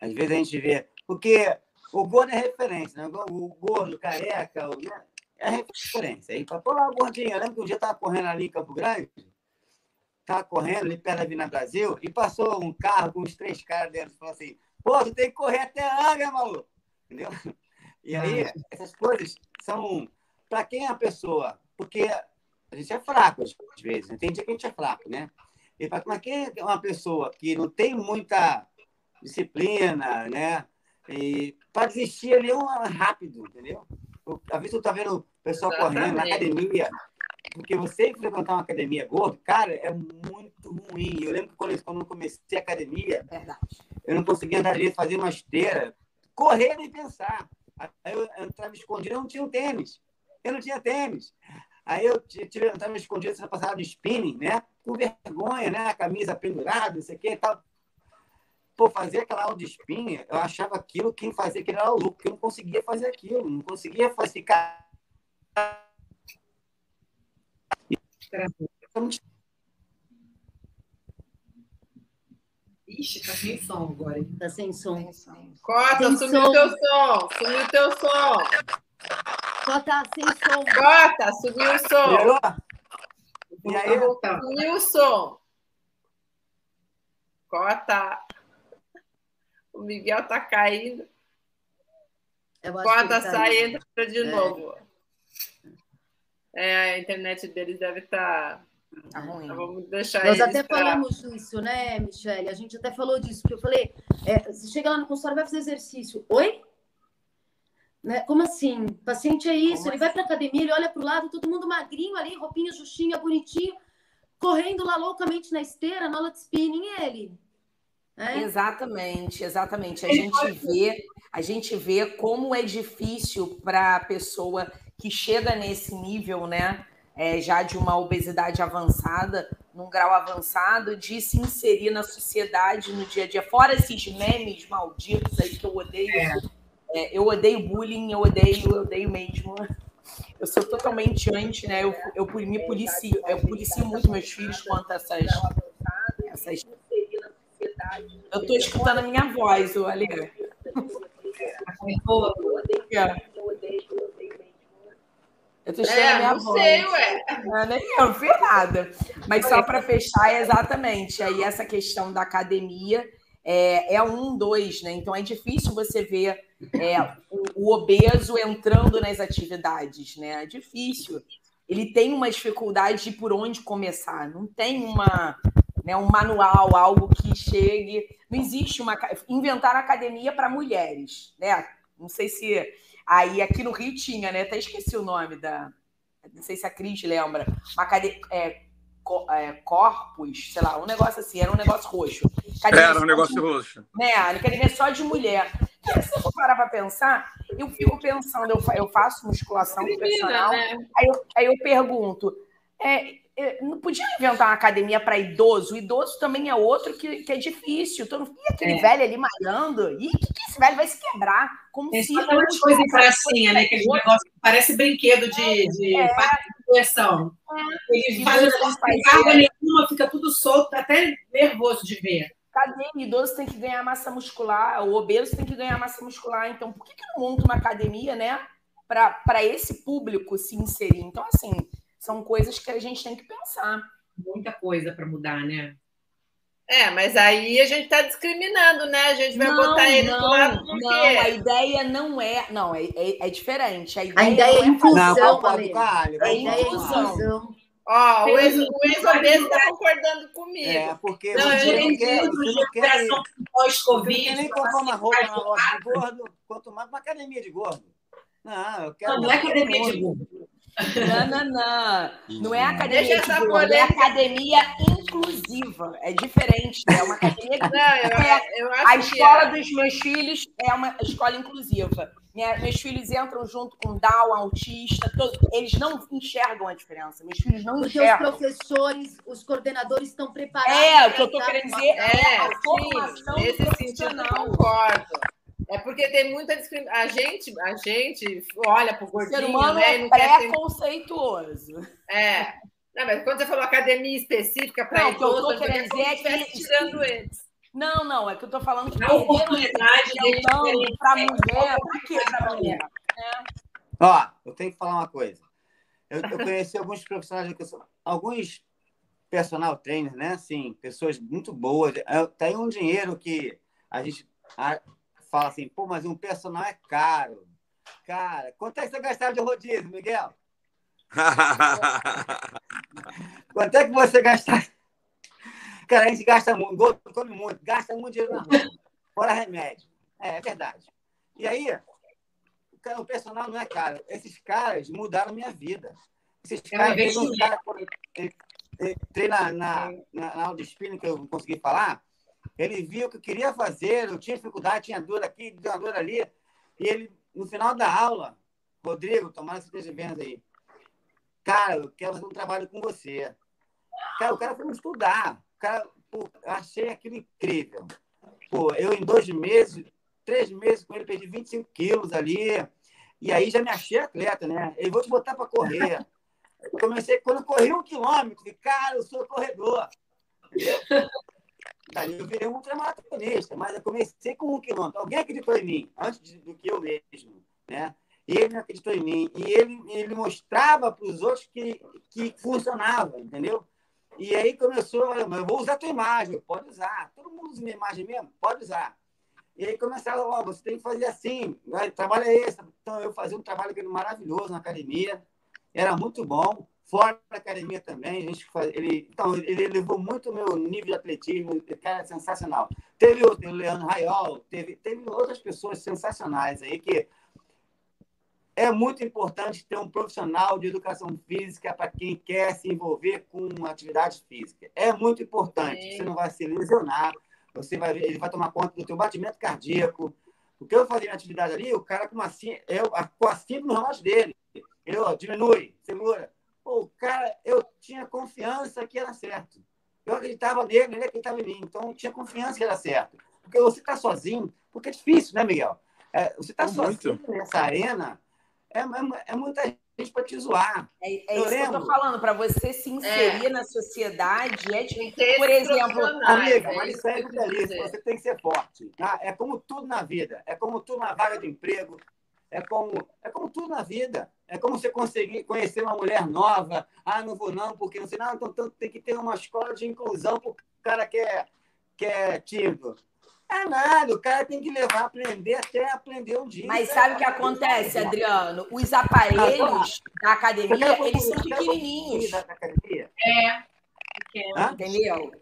Às vezes a gente vê, porque o gordo é referência, né? O gordo, careca, o... Né? é referência. Aí, pô, lá, gordinho, eu lembro que um dia eu estava correndo ali em Campo Grande, estava correndo ali perto da Vina Brasil, e passou um carro com os três caras dentro, falou assim, Pô, tu tem que correr até a Angra, maluco. Entendeu? E aí, ah. essas coisas são para quem é a pessoa? Porque a gente é fraco às vezes, né? tem dia que a gente é fraco, né? E para quem é uma pessoa que não tem muita disciplina, né? E para desistir ali é um rápido, entendeu? Às vezes tu tá vendo o pessoal Exatamente. correndo na academia, Porque você frequentar uma academia gordo, cara, é muito ruim. Eu lembro que quando, quando eu comecei a academia, Verdade. eu não conseguia andar direito, fazer uma esteira, correr nem pensar. Aí eu entrava escondido, eu não tinha um tênis. Eu não tinha tênis. Aí eu tive, entrava escondido, você passava de spinning, né? Com vergonha, né? A camisa pendurada, não sei o que e tal. Pô, fazer aquela aula de spinning, eu achava aquilo, quem fazia aquilo era louco, porque eu não conseguia fazer aquilo, não conseguia fazer, ficar Ixi, tá sem som agora. hein? Tá sem som. Cota, Tem sumiu som. teu som. Sumiu teu som. Só tá sem som. Cota, sumiu o som. E aí, voltando. Sumiu o som. Cota. O Miguel tá caindo. Ele tá- sai e entra de É. novo. É, a internet deles deve estar. Tá ruim. Vamos deixar Nós até pra- falamos disso, né, Michele? A gente até falou disso, porque eu falei, é, você chega lá no consultório vai fazer exercício. Oi? Né? Como assim? O paciente é isso, Como ele vai para academia, ele olha para o lado, todo mundo magrinho ali, roupinha justinha, bonitinho, correndo lá loucamente na esteira, na aula de spinning, e ele. É? Exatamente, exatamente. A gente vê, a gente vê como é difícil para a pessoa que chega nesse nível, né, é, já de uma obesidade avançada, num grau avançado, de se inserir na sociedade no dia a dia. Fora esses memes malditos aí que eu odeio. É, eu odeio bullying, eu odeio, eu odeio mesmo. Eu sou totalmente anti, né? Eu, eu me policio, eu policio muito meus filhos quanto a essas, essas eu tô escutando a minha voz, o Eu tô escutando a É, minha não voz. sei, ué. Não, nem eu vi nada. Mas só para fechar, exatamente. Aí essa questão da academia é, é um, dois, né? Então é difícil você ver é, o, o obeso entrando nas atividades, né? É difícil. Ele tem uma dificuldade de por onde começar. Não tem uma, né, um manual, algo que chegue. Não existe uma. Inventar academia para mulheres, né? Não sei se. Aí aqui no Rio tinha, né? Até esqueci o nome da. Não sei se a Cris lembra. Uma academia. É, co- é, corpus, sei lá, um negócio assim, era um negócio roxo. Academia Era um de- negócio roxo. né? A academia só de mulher. E se eu for parar para pensar, eu fico pensando, eu, fa- eu faço musculação Menina, profissional, né? aí eu, aí eu pergunto, é, não podia inventar uma academia para idoso? O idoso também é outro que, que é difícil. Então, e aquele É. velho ali malhando? E que, que esse velho vai se quebrar? Como Tem se. aquelas coisas em pracinha, né? Aquele negócio que parece brinquedo de, de É. parque de diversão. Ele E faz carga nenhuma, fica tudo solto, até nervoso de ver. Cadê? O idoso tem que ganhar massa muscular, o obeso tem que ganhar massa muscular. Então, por que, que não monta uma academia, né? Para esse público se inserir? Então, assim, são coisas que a gente tem que pensar. Muita coisa para mudar, né? É, mas aí a gente está discriminando, né? A gente vai não, botar ele não, do lado por não, a ideia não é. Não, é, é, é diferente. A ideia, A ideia é não inclusão, Não, concordo com a ideia é inclusão. Ó, o Tem- ex- o ex-obeso está concordando comigo. É, porque Não, você eu não entendi quer, de você não quer, recuperação você não quer pós-Covid. nem comprar uma roupa na loja de gordo, quanto mais uma academia de gordo. Não, eu quero. Não, não é academia de gordo. Não, não, não. Não é academia Deixa de essa gordo, é academia inclusiva. É diferente. É uma academia que Não, eu, eu acho A que escola é. dos meus filhos é uma escola inclusiva. Minha- meus filhos entram junto com Down, autista, todos, eles não enxergam a diferença. Meus filhos não Porque os enxergam. professores, os coordenadores estão preparados. É, o que para eu tô dar querendo dizer É, a sim, formação nesse sentido profissional. eu concordo. É porque tem muita discriminação. A gente, a gente olha pro O gordinho, ser humano né? E é não quer ter... preconceituoso. É. Não, mas quando você falou academia específica para Não, que eu tô querendo dizer é que- estivesse tirando eles. Não, não, é que eu tô falando que A perderam oportunidade deles pra mulher, quê pra mulher? Ó, eu tenho que falar uma coisa. Eu, eu conheci alguns profissionais de educação, alguns personal trainers, né? Assim, pessoas muito boas. Tem um dinheiro que a gente fala assim, pô, mas um personal é caro. Cara, quanto é que você gastava de rodízio, Miguel? Quanto é que você gasta? Cara, a gente gasta muito, gordo come muito, gasta muito dinheiro na rua, fora remédio. É, é verdade. E aí, o cara- o personal não é caro. Esses caras mudaram minha vida. esses caras, teve um cara, entrei na, na, na, na aula de spinning que eu não consegui falar, ele viu o que eu queria fazer, eu tinha dificuldade, tinha dor aqui, tinha dor ali, e ele, no final da aula, Rodrigo, tomara que você esteja vendo aí, cara, eu quero fazer um trabalho com você. Cara, o cara foi estudar. O cara, pô, achei aquilo incrível. Pô, eu em dois meses, três meses com ele, perdi 25 quilos ali. E aí já me achei atleta, né? Ele vou te botar para correr. Eu comecei, quando eu corri um quilômetro, falei, cara, eu sou corredor. Daí eu virei um ultramaratonista, mas eu comecei com um quilômetro. Alguém acreditou em mim, antes do que eu mesmo, né? E ele acreditou em mim. E ele, ele mostrava para os outros que, que funcionava, entendeu? E aí começou, eu vou usar a tua imagem, pode usar. Todo mundo usa minha imagem mesmo? Pode usar. E aí começava, ó, você tem que fazer assim, trabalho é esse. Então eu fazia um trabalho maravilhoso na academia, era muito bom. Fora da academia também, a gente faz, ele, então ele levou muito o meu nível de atletismo, cara, sensacional. Teve o, o Leandro Raiol, teve, teve outras pessoas sensacionais aí que é muito importante ter um profissional de educação física para quem quer se envolver com atividade física. É muito importante. Você não vai se lesionar, você vai, ele vai tomar conta do teu batimento cardíaco. O que eu fazia na atividade ali, o cara com, uma, eu, com a cinta no relógio dele. Ele, ó, diminui, segura. Pô, o cara, eu tinha confiança que era certo. Eu acreditava nele, ele acreditava em mim. Então, eu tinha confiança que era certo. Porque você está sozinho, porque é difícil, né, Miguel? É, você está sozinho nessa arena, é, é, é muita gente para te zoar. É, é isso lembro. que eu tô falando, para você se inserir é. na sociedade, é de, por exemplo. Amiga, mas isso é idealista, você tem que ser forte. Tá? É como tudo na vida, é como tudo na vaga de emprego, é como, é como tudo na vida. É como você conseguir conhecer uma mulher nova. Ah, não vou não, porque não sei. Não, então tem que ter uma escola de inclusão para o cara que é, que é tímido. É nada, o cara tem que levar, aprender até aprender um dia. Mas sabe o que acontece, Adriano? Os aparelhos da academia, eles são pequenininhos. É. Entendeu?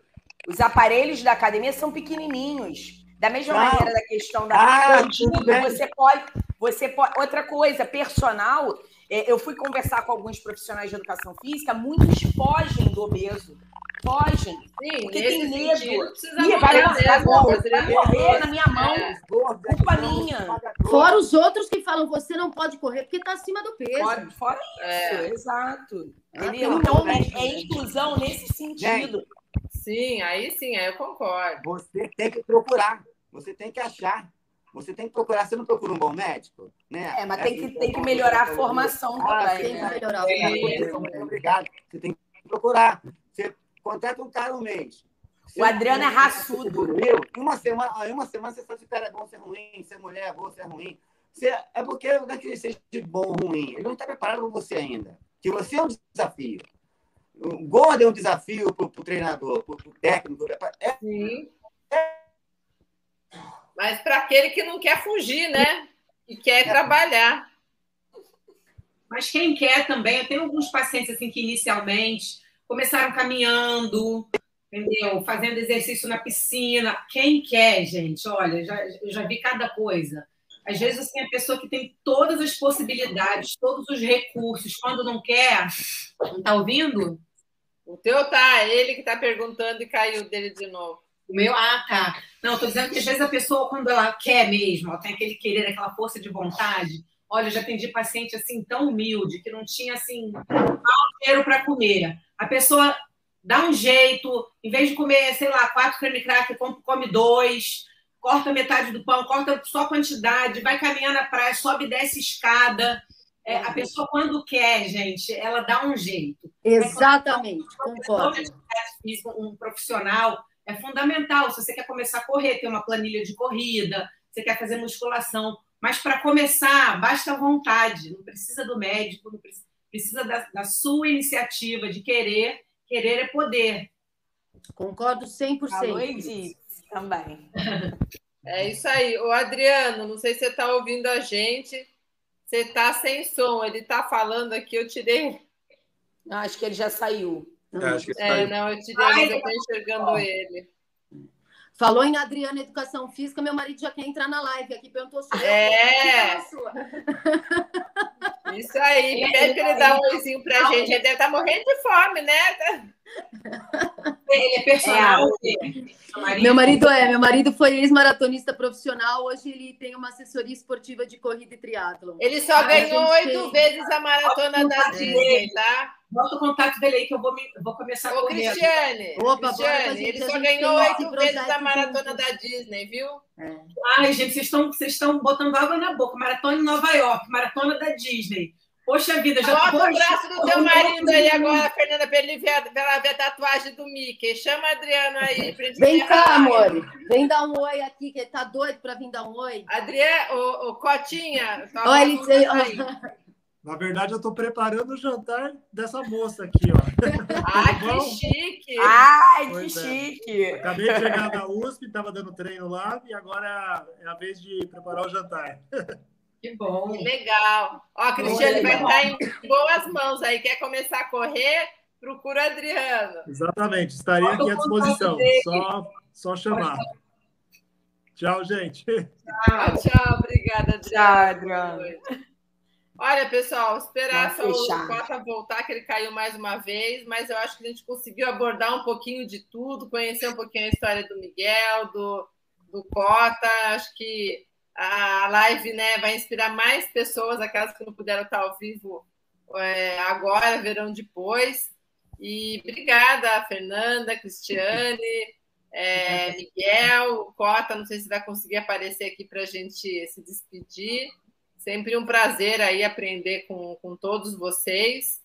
Os aparelhos da academia são pequenininhos. Da mesma ah, maneira da questão da ah, você pode, você pode. Outra coisa, personal. É, eu fui conversar com alguns profissionais de educação física, muitos fogem do obeso fogem. Sim, porque tem medo. Ih, vai, vai, vai morrer na minha mão. É. Culpa minha. Fora os outros que falam, você não pode correr porque está acima do peso. Fora, fora isso, é. exato. Entendeu? Então, é, é inclusão nesse sentido. Sim, aí sim, aí eu concordo. Você tem que procurar, você tem que achar. Você tem que procurar, você não procura um bom médico? Né? É, mas tem que, tem que melhorar a formação ah, também. Tem que né? melhorar a formação. Muito obrigado. Você tem que procurar. Você contrata um cara um mês. O Adriano é raçudo. Eu, em uma semana, em uma semana você sabe se o cara é bom, se é ruim, se a mulher é boa, se é ruim. Você, é porque não é que ele seja de bom ou ruim. Ele não está preparado para você ainda. Que você é um desafio. O gordo é um desafio para o treinador, para o técnico. É, Sim. É... Mas para aquele que não quer fugir, né? E quer é. trabalhar. Mas quem quer também, eu tenho alguns pacientes assim que inicialmente começaram caminhando, entendeu? Fazendo exercício na piscina. Quem quer, gente? Olha, já, eu já vi cada coisa. Às vezes, assim, a pessoa que tem todas as possibilidades, todos os recursos, quando não quer, não tá ouvindo? O teu tá, ele que tá perguntando e caiu dele de novo. O meu, ah, tá. Não, tô dizendo que às vezes a pessoa, quando ela quer mesmo, ela tem aquele querer, aquela força de vontade. Olha, eu já atendi paciente assim, tão humilde, que não tinha assim, dinheiro para comer. A pessoa dá um jeito, em vez de comer, sei lá, quatro creme cracker, come dois, corta metade do pão, corta só a quantidade, vai caminhar na praia, sobe e desce escada. É, a pessoa, quando quer, gente, ela dá um jeito. Exatamente, concordo. Um profissional é fundamental. Se você quer começar a correr, ter uma planilha de corrida, você quer fazer musculação. Mas para começar, basta vontade, não precisa do médico, não precisa precisa da, da sua iniciativa de querer. Querer é poder. Concordo 100%. Falou Edith, também. É isso aí. O Adriano, não sei se você está ouvindo a gente. Você está sem som. Ele está falando aqui, eu tirei. Não, acho que ele já saiu. É, acho que é, saiu. não, eu tirei, mas eu estou enxergando ele. Falou em Adriana Educação Física, meu marido já quer entrar na live aqui, perguntou se é. Isso aí, pede que ele dá um oizinho pra gente. Ele deve estar tá morrendo de fome, né? Ele é personal. É. Meu marido é, meu marido foi ex-maratonista profissional, hoje ele tem uma assessoria esportiva de corrida e triatlo. Ele só ah, ganhou oito vezes a maratona da Disney, tá? Bota o contato dele aí que eu vou, me, vou começar. Ô, Cristiane, Opa, Cristiane ele só ganhou oito vezes a maratona da Disney, viu? É. Ai, gente, vocês estão, vocês estão botando água na boca. Maratona em Nova York, maratona da Disney. Poxa vida, já Bota o braço do teu marido aí agora, Fernanda, para ele ver, ela ver a tatuagem do Mickey. Chama a Adriana aí. Vem cá, amor. Vem dar um oi aqui, que ele tá doido para vir dar um oi. Adriana, o, o Cotinha. Olha, ele sei. Na verdade, eu estou preparando o jantar dessa moça aqui, ó. Ai, que chique! Ai, pois que é. chique! Acabei de chegar da USP, estava dando treino lá, e agora é a vez de preparar o jantar. Que bom. Legal. Ó, a Cristiane vai estar em boas mãos aí. Quer começar a correr? Procura o Adriano. Exatamente. Estaria aqui à disposição. Só, só chamar. Tchau, gente. Tchau, tchau. Obrigada, Adriano. Tchau, Adriano. Olha, pessoal, esperar só o Cota voltar, que ele caiu mais uma vez, mas eu acho que a gente conseguiu abordar um pouquinho de tudo, conhecer um pouquinho a história do Miguel, do, do Cota. Acho que a live né, vai inspirar mais pessoas, aquelas que não puderam estar ao vivo é, agora, verão depois. E obrigada, Fernanda, Cristiane, é, Miguel, Cota, não sei se vai conseguir aparecer aqui para a gente se despedir. Sempre um prazer aí aprender com, com todos vocês.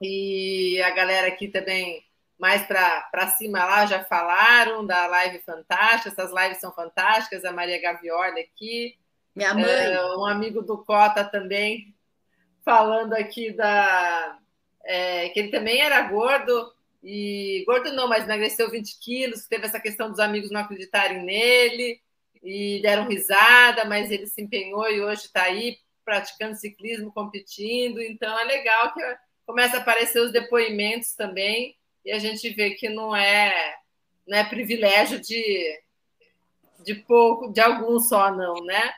E a galera aqui também mais para cima lá já falaram da live fantástica, essas lives são fantásticas, a Maria Gavioli aqui. Minha mãe. É, um amigo do Cota também falando aqui da. É, que ele também era gordo, e gordo não, mas emagreceu 20 quilos, teve essa questão dos amigos não acreditarem nele, e deram risada, mas ele se empenhou e hoje está aí praticando ciclismo, competindo, então é legal que começa a aparecer os depoimentos também e a gente vê que não é, não é privilégio de, de pouco, de alguns só, não, né?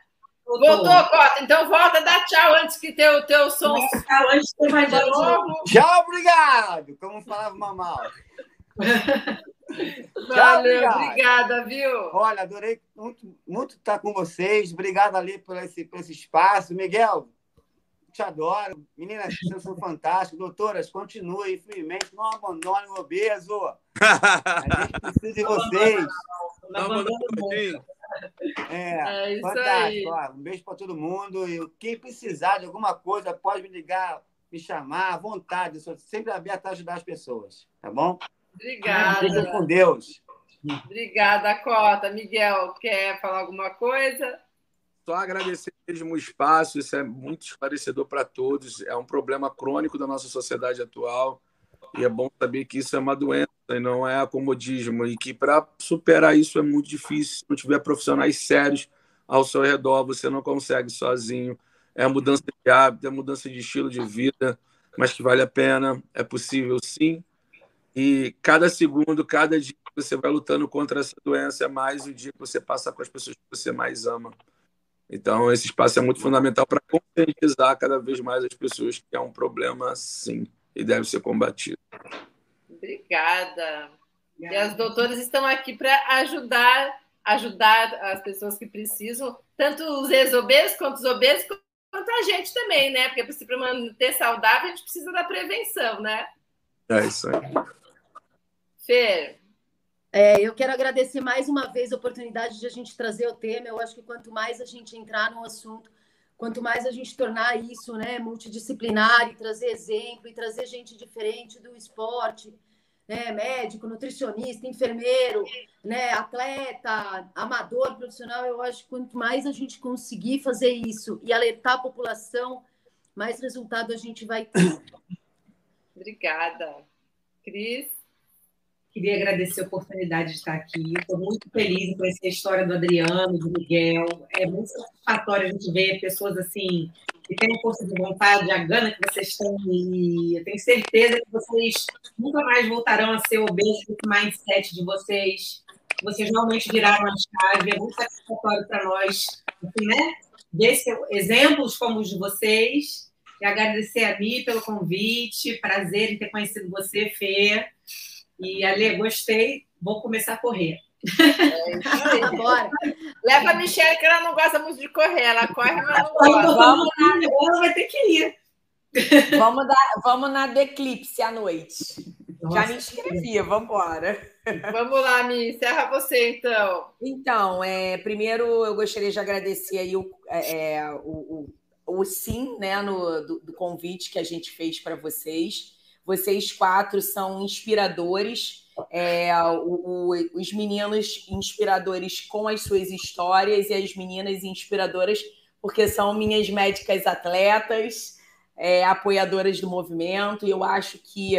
Voltou, Cota. Então volta, dá tchau antes que teu, teu som. Tchau, antes que vai de novo. Tchau, obrigado. Como falava Mamal. Valeu, obrigada, viu? Olha, adorei muito, muito estar com vocês. Obrigado ali por esse, por esse espaço. Miguel, te adoro. Meninas, vocês são fantásticas. Doutoras, continuem firmemente, não abandonem o obeso. A gente precisa de vocês. Não abandonem é, é fantástico. Ó, um beijo para todo mundo. E quem precisar de alguma coisa, pode me ligar, me chamar à vontade. Eu sou sempre aberto a ajudar as pessoas, tá bom? Obrigada. Fica com Deus. Obrigada, Cota. Miguel, quer falar alguma coisa? Só agradecer mesmo o espaço, isso é muito esclarecedor para todos. É um problema crônico da nossa sociedade atual e é bom saber que isso é uma doença e não é acomodismo e que para superar isso é muito difícil. Se não tiver profissionais sérios ao seu redor, você não consegue sozinho. É mudança de hábito, é mudança de estilo de vida, mas que vale a pena, é possível sim. E cada segundo, cada dia que você vai lutando contra essa doença é mais o dia que você passa com as pessoas que você mais ama. Então, esse espaço é muito fundamental para conscientizar cada vez mais as pessoas que é um problema, sim, e deve ser combatido. Obrigada. E as doutoras estão aqui para ajudar ajudar as pessoas que precisam, tanto os ex-obesos quanto os obesos, quanto a gente também, né? Porque para manter saudável, a gente precisa da prevenção, né? É isso aí. Fer, é, eu quero agradecer mais uma vez a oportunidade de a gente trazer o tema. Eu acho que quanto mais a gente entrar no assunto, quanto mais a gente tornar isso né, multidisciplinar e trazer exemplo e trazer gente diferente do esporte, né, médico, nutricionista, enfermeiro, né, atleta, amador, profissional, eu acho que quanto mais a gente conseguir fazer isso e alertar a população, mais resultado a gente vai ter. Obrigada. Cris? Queria agradecer a oportunidade de estar aqui. Estou muito feliz em conhecer a história do Adriano, do Miguel. É muito satisfatório a gente ver pessoas assim que têm força de vontade, a gana que vocês têm. E eu tenho certeza que vocês nunca mais voltarão a ser obesos com o mindset de vocês. Vocês realmente viraram a chave. É muito satisfatório para nós, assim, né? Ver exemplos como os de vocês. E agradecer a Mi pelo convite. Prazer em ter conhecido você, Fê. E, Ale, gostei. Vou começar a correr. É Bora. Leva a Michelle, que ela não gosta muito de correr. Ela corre, mas não gosta. Vamos na... Ela vai ter que ir. Vamos, dar, vamos na do Eclipse à noite. Nossa, Já me inscrevia, vamos embora. Vamos lá, Mi, encerra você então. Então, é, primeiro eu gostaria de agradecer aí o, é, é o, o, o, sim né, no, do, do convite que a gente fez para vocês. Vocês quatro são inspiradores é, o, o, os meninos inspiradores com as suas histórias e as meninas inspiradoras, porque são minhas médicas atletas, é, apoiadoras do movimento, e eu acho que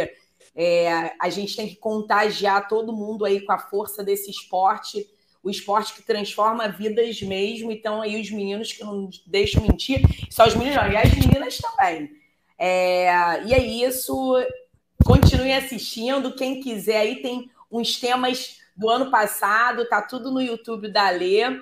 é, a gente tem que contagiar todo mundo aí com a força desse esporte, o esporte que transforma vidas mesmo. Então, aí os meninos que não deixam mentir, só os meninos não, e as meninas também. É, e é isso. Continue assistindo. Quem quiser aí tem uns temas do ano passado, tá tudo no YouTube da Lê.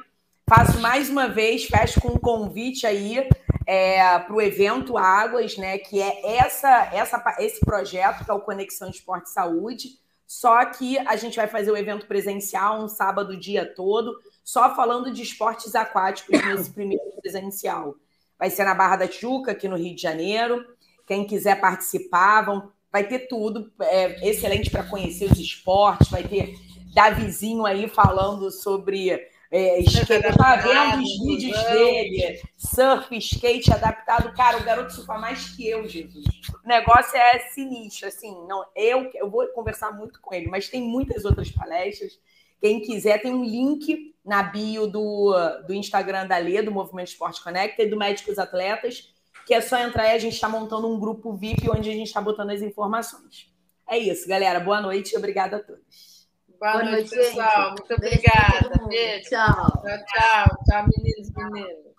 Faço mais uma vez, fecho com um convite aí é, para o evento Águas, né? Que é essa, essa, esse projeto que é o Conexão Esporte e Saúde. Só que a gente vai fazer o evento presencial um sábado o dia todo, só falando de esportes aquáticos nesse primeiro presencial. Vai ser na Barra da Tijuca, aqui no Rio de Janeiro. Quem quiser participar, vão vai ter tudo é, excelente para conhecer os esportes, vai ter Davizinho aí falando sobre é, skate. Eu estava vendo os vídeos dele, surf, skate adaptado. Cara, o garoto surfa mais que eu, Jesus. O negócio é sinistro, assim. Não, eu, eu vou conversar muito com ele, mas tem muitas outras palestras. Quem quiser, tem um link na bio do, do Instagram da Lê, do Movimento Esporte Conecta e do Médicos Atletas que é só entrar e a gente está montando um grupo VIP onde a gente está botando as informações. É isso, galera. Boa noite e obrigada a todos. Boa, Boa noite, noite, pessoal. Muito obrigada. Beijo. Tchau. Tchau, tchau. Tchau, meninos meninas.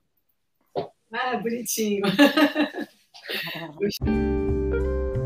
Ah, bonitinho.